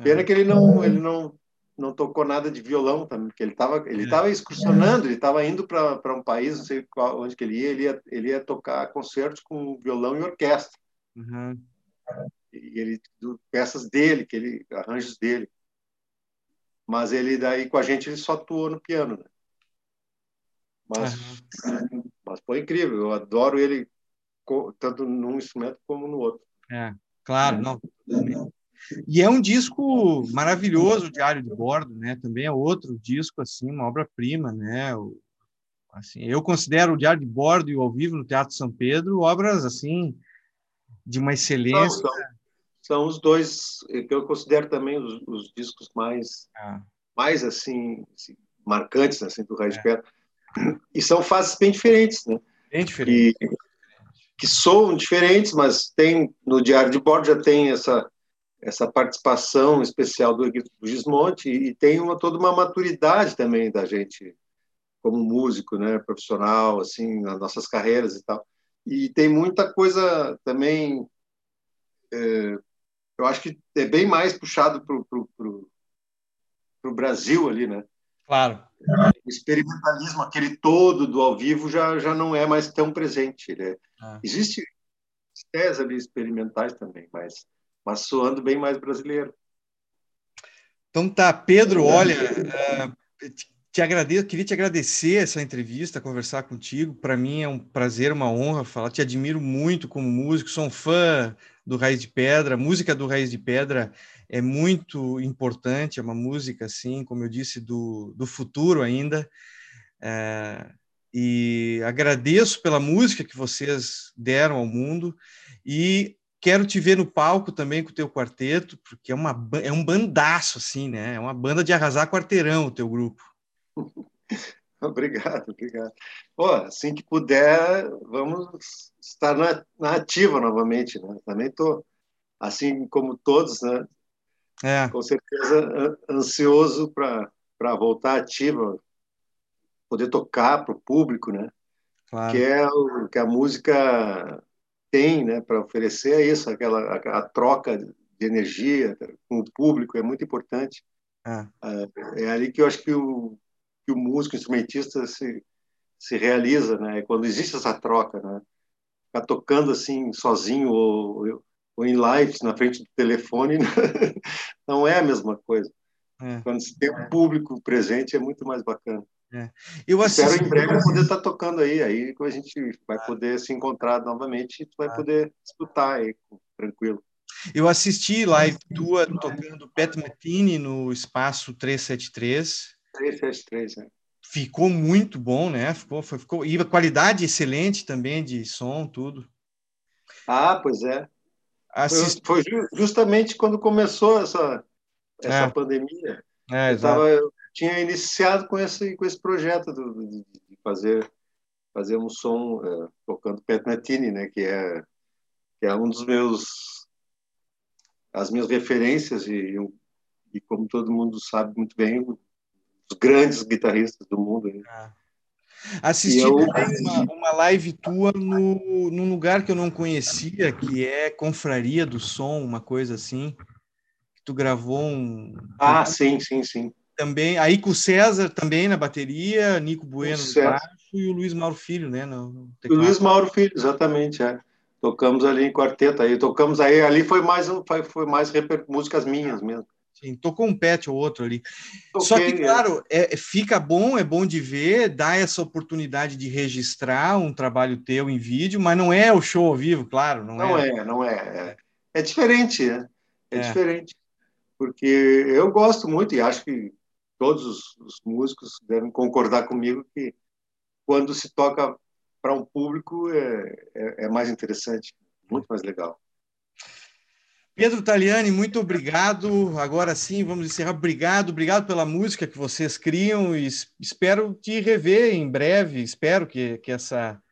Speaker 2: Pena é. que ele não, ele não não tocou nada de violão também, porque ele estava ele estava excursionando, ele estava indo para um país, não sei qual, onde que ele ia, ele ia, ele ia tocar concertos com violão e orquestra. Uhum. E ele peças dele, que ele arranjos dele. Mas ele daí com a gente ele só atuou no piano, né? Mas uhum. mas foi incrível, eu adoro ele tanto num instrumento como no outro.
Speaker 1: É, claro, não. E é um disco maravilhoso, o Diário de Bordo, né? Também é outro disco assim, uma obra-prima, né? O, assim, eu considero o Diário de Bordo e o Ao Vivo no Teatro São Pedro obras assim de uma excelência. São,
Speaker 2: são, são os dois que eu considero também os, os discos mais ah. mais assim, assim, marcantes assim do Raiz é. Pedra. E são fases bem diferentes, né?
Speaker 1: Bem diferentes.
Speaker 2: E, que soam diferentes, mas tem no Diário de Bordo já tem essa essa participação especial do, do Gismonte e tem uma, toda uma maturidade também da gente como músico, né, profissional, assim, nas nossas carreiras e tal. E tem muita coisa também, é, eu acho que é bem mais puxado para o Brasil ali, né?
Speaker 1: Claro.
Speaker 2: O experimentalismo, aquele todo do ao vivo, já, já não é mais tão presente. Ele é, ah. Existe teses experimentais também, mas mas soando bem mais brasileiro.
Speaker 1: Então tá, Pedro, olha, uh, te agradeço, queria te agradecer essa entrevista, conversar contigo. Para mim é um prazer, uma honra falar. Te admiro muito como músico, sou um fã do Raiz de Pedra. A música do Raiz de Pedra é muito importante, é uma música assim, como eu disse, do, do futuro ainda. É, e agradeço pela música que vocês deram ao mundo e quero te ver no palco também com o teu quarteto, porque é, uma, é um bandaço, assim, né? É uma banda de arrasar quarteirão o teu grupo.
Speaker 2: obrigado, obrigado. Pô, assim que puder, vamos estar na, na ativa novamente, né? Também estou, assim como todos, né? É. Com certeza ansioso para voltar ativa, poder tocar para o público, né? Claro. Que é o que a música tem, né, para oferecer é isso, aquela a, a, troca de energia com o público é muito importante. É, é ali que eu acho que o, que o músico, o instrumentista se se realiza, né? Quando existe essa troca, né? Ficar tocando assim sozinho ou, ou em lives na frente do telefone não é a mesma coisa. É. Quando se tem um público presente é muito mais bacana. É. Eu assisti... Espero em breve poder estar tocando aí, aí a gente vai poder se encontrar novamente e tu vai ah. poder escutar aí, tranquilo.
Speaker 1: Eu assisti live tua tocando Pat Martini no espaço 373.
Speaker 2: 373, né?
Speaker 1: Ficou muito bom, né? Ficou, foi, ficou e a qualidade excelente também de som, tudo.
Speaker 2: Ah, pois é. Assist... Foi, foi justamente quando começou essa, essa é. pandemia. É, eu tava, tinha iniciado com esse com esse projeto do, de, de fazer fazer um som uh, tocando Pat Metheny, né, que é que é um dos meus as minhas referências e, e como todo mundo sabe muito bem, os grandes guitarristas do mundo. Né? Ah.
Speaker 1: Assisti eu... uma, uma live tua no, num lugar que eu não conhecia, que é Confraria do Som, uma coisa assim. Tu gravou um.
Speaker 2: Ah, sim, sim, sim
Speaker 1: também, aí com o César também na bateria, Nico Bueno no baixo e o Luiz Mauro Filho, né? No,
Speaker 2: o Luiz Mauro Filho, exatamente, é. Tocamos ali em quarteto, aí tocamos aí, ali foi mais foi, foi mais músicas minhas mesmo.
Speaker 1: Sim, tocou um pet ou outro ali. Toquei, Só que, é. claro, é. é, fica bom, é bom de ver, dá essa oportunidade de registrar um trabalho teu em vídeo, mas não é o show ao vivo, claro. Não,
Speaker 2: não é. é, não é. É, é diferente, né? É, é diferente. Porque eu gosto muito e acho que todos os, os músicos devem concordar comigo que quando se toca para um público é, é, é, mais interessante, muito mais legal.
Speaker 1: Pedro Taliani, muito obrigado. Agora sim, vamos encerrar. Obrigado, obrigado pela música que vocês criam e espero te rever em breve. Espero que, que essa,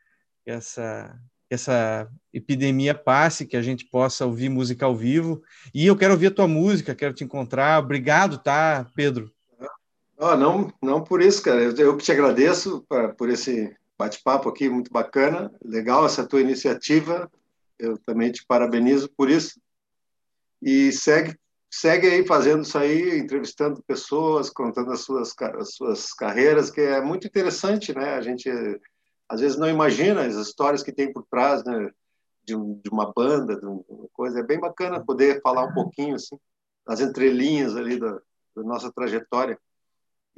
Speaker 1: essa, essa epidemia passe, que a gente possa ouvir música ao vivo. E eu quero ouvir a tua música, quero te encontrar. Obrigado, tá, Pedro?
Speaker 2: Oh, não, não por isso, cara. Eu, eu que te agradeço pra, por esse bate-papo aqui, muito bacana. Legal essa tua iniciativa. Eu também te parabenizo por isso. E segue, segue aí fazendo isso aí, entrevistando pessoas, contando as suas, as suas carreiras, que é muito interessante, né? A gente às vezes não imagina as histórias que tem por trás, né? De, um, de uma banda, de uma coisa. É bem bacana poder falar um pouquinho, assim, das entrelinhas ali da, da nossa trajetória.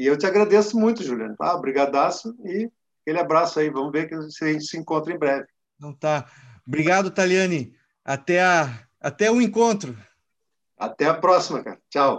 Speaker 2: E eu te agradeço muito, Juliano. Tá? Obrigadaço e aquele abraço aí. Vamos ver se a gente se encontra em breve.
Speaker 1: Não tá. Obrigado, Taliane. Até, a, até o encontro.
Speaker 2: Até a próxima, cara. Tchau.